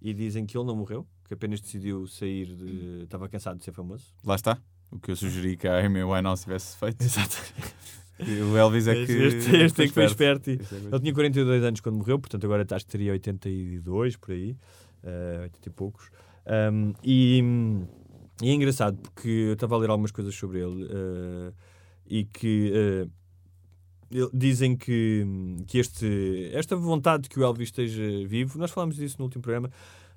E dizem que ele não morreu, que apenas decidiu sair de. Estava cansado de ser famoso. Lá está. O que eu sugeri que a Amy Winehouse tivesse feito. Exato. o Elvis é que. Este, este é que foi esperto. e- Este é Ele tinha 42 anos quando morreu, portanto agora acho que teria 82 por aí, eh, 80 e poucos. Um, e, e é engraçado porque eu estava a ler algumas coisas sobre ele eh, e que ele- dizem que, que este, esta vontade de que o Elvis esteja vivo, nós falámos disso no último programa,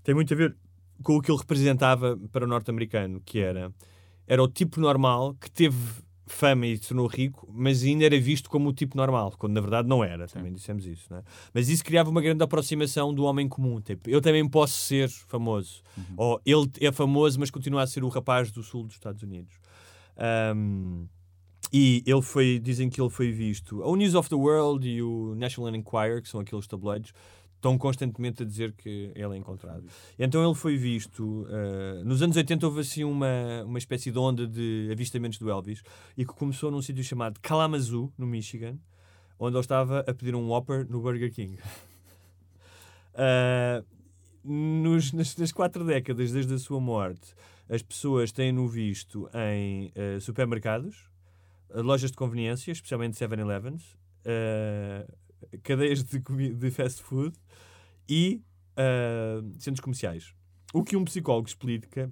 tem muito a ver com o que ele representava para o norte-americano, que era, era o tipo normal que teve fama e se tornou rico, mas ainda era visto como o tipo normal, quando na verdade não era, também dissemos isso. Não é? Mas isso criava uma grande aproximação do homem comum. Tipo, eu também posso ser famoso. Ou ele é famoso, mas continua a ser o rapaz do sul dos Estados Unidos. Ahm, e ele foi, dizem que ele foi visto. O News of the World e o National Enquirer, que são aqueles tabloides, estão constantemente a dizer que ele é encontrado. Então ele foi visto. eh, nos anos 80 houve assim uma, uma espécie de onda de avistamentos do Elvis e que começou num sítio chamado Kalamazoo, no Michigan, onde ele estava a pedir um Whopper no Burger King. Ah, nos, nas, nas quatro décadas desde a sua morte, as pessoas têm-no visto em eh, supermercados, lojas de conveniência, especialmente 7-Elevens, eh, cadeias de, de fast food e eh, centros comerciais. O que um psicólogo explica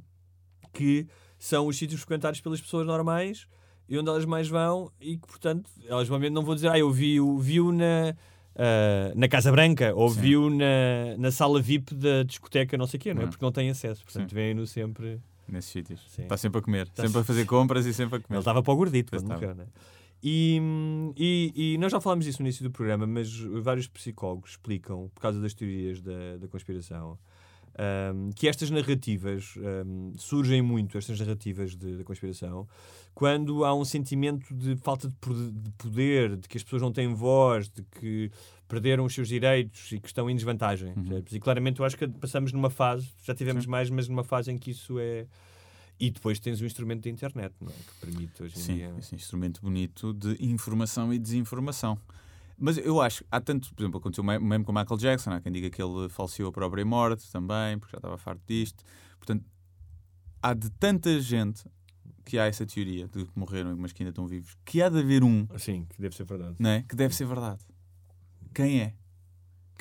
que são os sítios frequentados pelas pessoas normais e onde elas mais vão e que, portanto, elas normalmente não vão dizer ah, eu vi-o vi na, ah, na Casa Branca ou vi-o na, na sala VIP da discoteca não sei o quê, não é? Não. Porque não tem acesso, portanto vêm-no sempre... Nesses sítios. Sim. Está sempre a comer. Está sempre a fazer compras e sempre a comer. Ele estava para o gordito quando morreu, né? E, e, e nós já falámos disso no início do programa, mas vários psicólogos explicam, por causa das teorias da, da conspiração, ahm, que estas narrativas ahm, surgem muito, estas narrativas da conspiração, quando há um sentimento de falta de po- de poder, de que as pessoas não têm voz, de que perderam os seus direitos e que estão em desvantagem. percebes? E claramente eu acho que passamos numa fase, já tivemos mais, mas numa fase em que isso é. E depois tens o instrumento da internet, não é? Que permite hoje em Sim, dia. esse instrumento bonito de informação e desinformação. Mas eu acho, há tanto, por exemplo, aconteceu me- mesmo com o Michael Jackson, há quem diga que ele falseou a própria morte também, porque já estava farto disto. Portanto, há de tanta gente que há essa teoria de que morreram, mas que ainda estão vivos, que há de haver um, Sim, que deve ser verdade. não é? Que deve ser verdade. Quem é?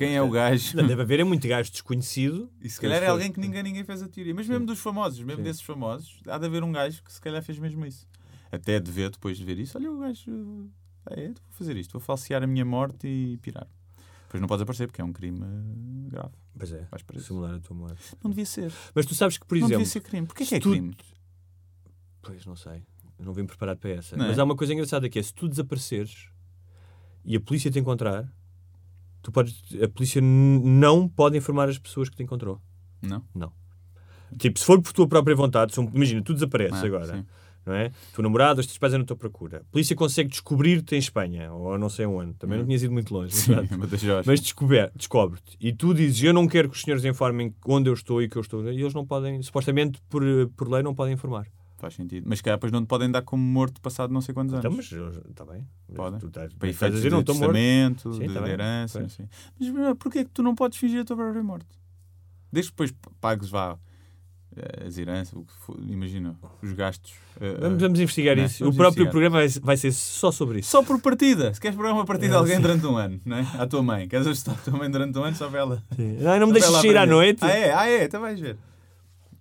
Quem é o gajo? Não, deve haver é muito gajo desconhecido. E se calhar é alguém que ninguém, ninguém fez a teoria. Mas mesmo dos famosos, mesmo Sim. desses famosos, há de haver um gajo que se calhar fez mesmo isso. Até de ver, depois de ver isso, olha o gajo. Ah, é, vou fazer isto, vou falsear a minha morte e pirar. Depois não podes aparecer porque é um crime eh, grave. Pois é, Vais preso. simular a tua morte. Não devia ser. Mas tu sabes que, por não exemplo. devia ser crime. Porquê que é tu- crime? Pois não sei. Eu não vim preparado para essa. Não é? Mas há uma coisa engraçada que é se tu desapareceres e a polícia te encontrar, tu podes, a polícia não pode informar as pessoas que te encontrou. Não? Não. Tipo, se for por tua própria vontade, se imagina, tu desapareces Ah, agora, sim. não é? Tu namorado, os teus pais andam à tua procura. A polícia consegue descobrir-te em Espanha, ou não sei onde. Também não tinhas ido muito longe. Sim. Mas descobre-te. E tu dizes, eu não quero que os senhores informem onde eu estou e que eu estou. E eles não podem, supostamente, por, por lei, não podem informar. Faz sentido. Mas cá depois não te podem dar como morto passado não sei quantos anos. Então, mas está bem. Podem. Tu estás- Para efeitos de testamento, Sim, de, tá herança, assim. Mas mas porquê é que tu não podes fingir a tua própria morte? Desde que depois pagues vá eh, as heranças, o que for, imagina, os gastos. eh, Vamos, eh, vamos investigar não é? isso. Vamos o próprio investigar. programa vai, vai ser só sobre isso. Só por partida. Se queres pagar uma partida É, a alguém sim. durante um ano, não é? À tua mãe. Queres ajustar a tua mãe durante um ano só para ela. Não, não me deixes sair à noite. Ah, é? Ah, é? Então vais ver.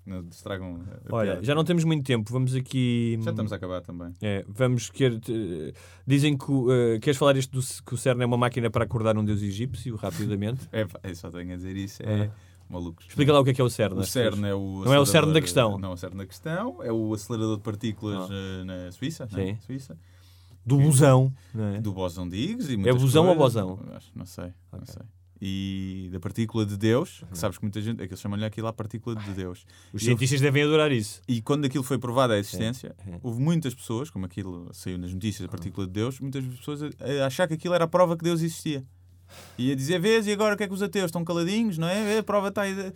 Não estragam Olha, piada. já não temos muito tempo. Vamos aqui. Já estamos a acabar também. É, vamos quer, te- dizem que eh, queres falar isto do, que o CERN é uma máquina para acordar um deus egípcio rapidamente. É, eu só tenho a dizer isso. É, É. malucos. Explica lá o que é que é o CERN. O às CERN é o Não é o CERN da questão. Não, o CERN da questão é o acelerador de partículas Ah. eh, na Suíça. não é? Sim. Suíça. Do busão. Não é? Do bóson de Higgs. E busão ou coisas. bosão? Acho- Não sei. Não Ok. sei. E da partícula de Deus, Uhum. que sabes que muita gente, é que eles chamam-lhe aquilo a partícula de Deus. Os E eu- cientistas devem adorar isso. E quando aquilo foi provado a existência, houve muitas pessoas, como aquilo saiu nas notícias, a partícula de Deus, muitas pessoas a, a achar que aquilo era a prova que Deus existia. E a dizer, vês, e agora o que é que os ateus estão caladinhos, não é? A prova está aí. De...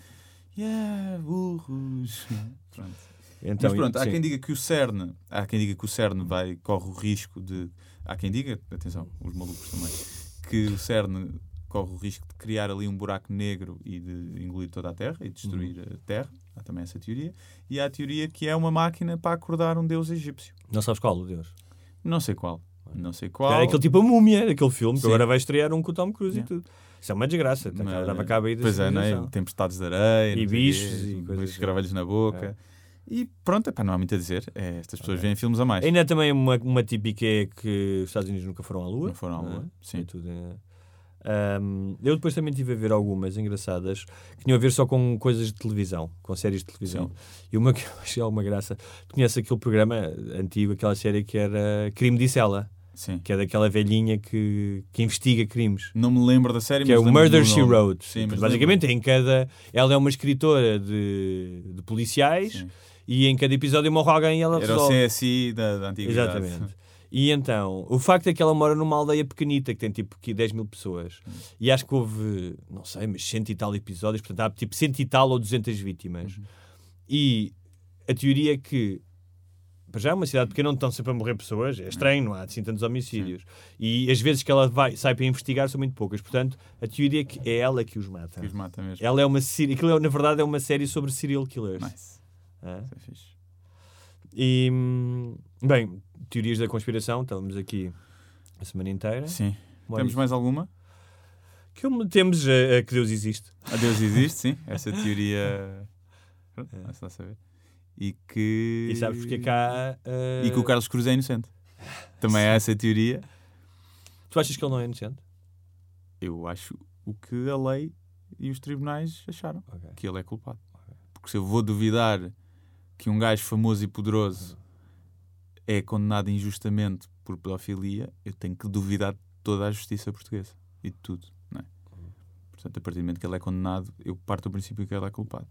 Yeah, burros. Pronto. Então, Mas pronto, há sim. quem diga que o CERN, há quem diga que o CERN vai, corre o risco de. Há quem diga, atenção, os malucos também, que o CERN corre o risco de criar ali um buraco negro e de engolir toda a Terra e destruir Uhum. a Terra. Há também essa teoria. E há a teoria que é uma máquina para acordar um deus egípcio. Não sabes qual, o Deus? Não sei qual. Não sei qual. É aquele tipo a múmia, aquele filme, que Sim. agora vai estrear um com o Tom Cruise Yeah. e tudo. Isso é uma desgraça. Tá, Mas- Dava cabo aí Pois é, é? civilização. Tempestades de areia, E bichos e coisas assim. escravelhos na boca. E pronto, epá, não há muito a dizer. É, estas pessoas veem filmes a mais. Ainda também uma, uma típica é que os Estados Unidos nunca foram à Lua. Não foram à não é? Lua, sim. É tudo, é. Ahm, eu depois também estive a ver algumas engraçadas que tinham a ver só com coisas de televisão, com séries de televisão. E uma que eu achei alguma graça. Tu conheces aquele programa antigo, aquela série que era Crime Disse Ela, Sim. que é daquela velhinha que, que investiga crimes. Não me lembro da série, Que é o lembro Murder She. Wrote. Sim, mas Basicamente, em cada. Ela é uma escritora de, de policiais Sim. e em cada episódio morre alguém e ela Era o resolve. CSI da, da antiguidade. Exatamente. E então, o facto é que ela mora numa aldeia pequenita que tem tipo aqui 10 mil pessoas. E acho que houve, não sei, mas cento e tal episódios, portanto há tipo cento e tal ou 200 vítimas. E a teoria é que, para já é uma cidade pequena onde estão sempre a morrer pessoas, é estranho, não há assim tantos homicídios. E as vezes que ela vai, sai para investigar são muito poucas. Portanto, a teoria é que é ela que os mata. Que os mata mesmo. Ela é uma série, aquilo é, na verdade é uma série sobre serial killers. Nice. Isso é fixe. E, hum, bem, teorias da conspiração, estamos aqui a semana inteira. Sim. Temos mais alguma? Que temos a, a que Deus existe. A Deus existe, sim. Essa teoria. Lá saber. E que. É. E sabes porque cá. eh, E que o Carlos Cruz é inocente. Também há essa teoria. Tu achas que ele não é inocente? Eu acho o que a lei e os tribunais acharam. Ok. Que ele é culpado. Porque se eu vou duvidar que um gajo famoso e poderoso é condenado injustamente por pedofilia, eu tenho que duvidar de toda a justiça portuguesa e de tudo, não é? Portanto, a partir do momento que ele é condenado, eu parto do princípio que ele é culpado.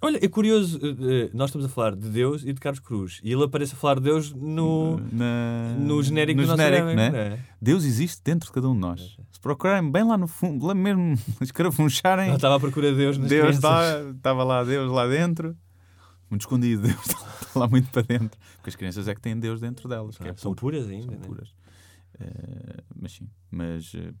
Olha, é curioso, eh, eh, nós estamos a falar de Deus e de Carlos Cruz. E ele aparece a falar de Deus no, Na- no genérico no do nosso genérico, né? é? Deus existe dentro de cada um de nós. Se procurarem bem lá no fundo, lá mesmo escarafuncharem, estava à procura de Deus nas Deus está, estava lá, Deus lá dentro, muito escondido, Deus está lá muito para dentro. Porque as crianças é que têm Deus dentro delas. que Ah, é são puro. puras ainda, São né? puras. Eh, mas sim, mas eh,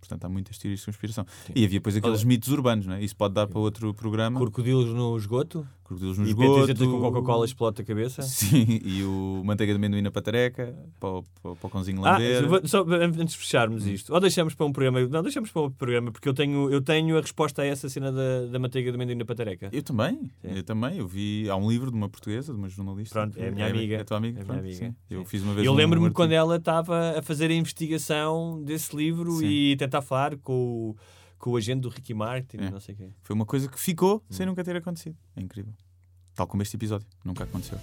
portanto há muitas teorias de conspiração. Sim. E havia depois aqueles Olha- mitos urbanos, não é? Isso pode dar para outro programa. Crocodilos no esgoto? Crocodilos no E esgoto. PTZ com Coca-Cola explode a cabeça. Sim, e o manteiga de amendoim na patareca, para o, para, para o cãozinho Ah, lamber. vou- só antes de fecharmos Hum. isto, ou deixamos para um programa, não, deixamos para um programa, porque eu tenho, eu tenho a resposta a essa cena da, da manteiga de amendoim na patareca. Eu também, Sim. eu também. Eu vi, há um livro de uma portuguesa, de uma jornalista. Pronto, é a minha amiga. É a tua amiga, É a minha pronto, amiga. Eu fiz uma vez Eu um- lembro-me quando ela estava a fazer a investigação desse livro Sim. e tentar falar com o, com o agente do Ricky Martin, É. não sei o quê. Foi uma coisa que ficou sem Hum. nunca ter acontecido. É incrível. Tal como este episódio. Nunca aconteceu.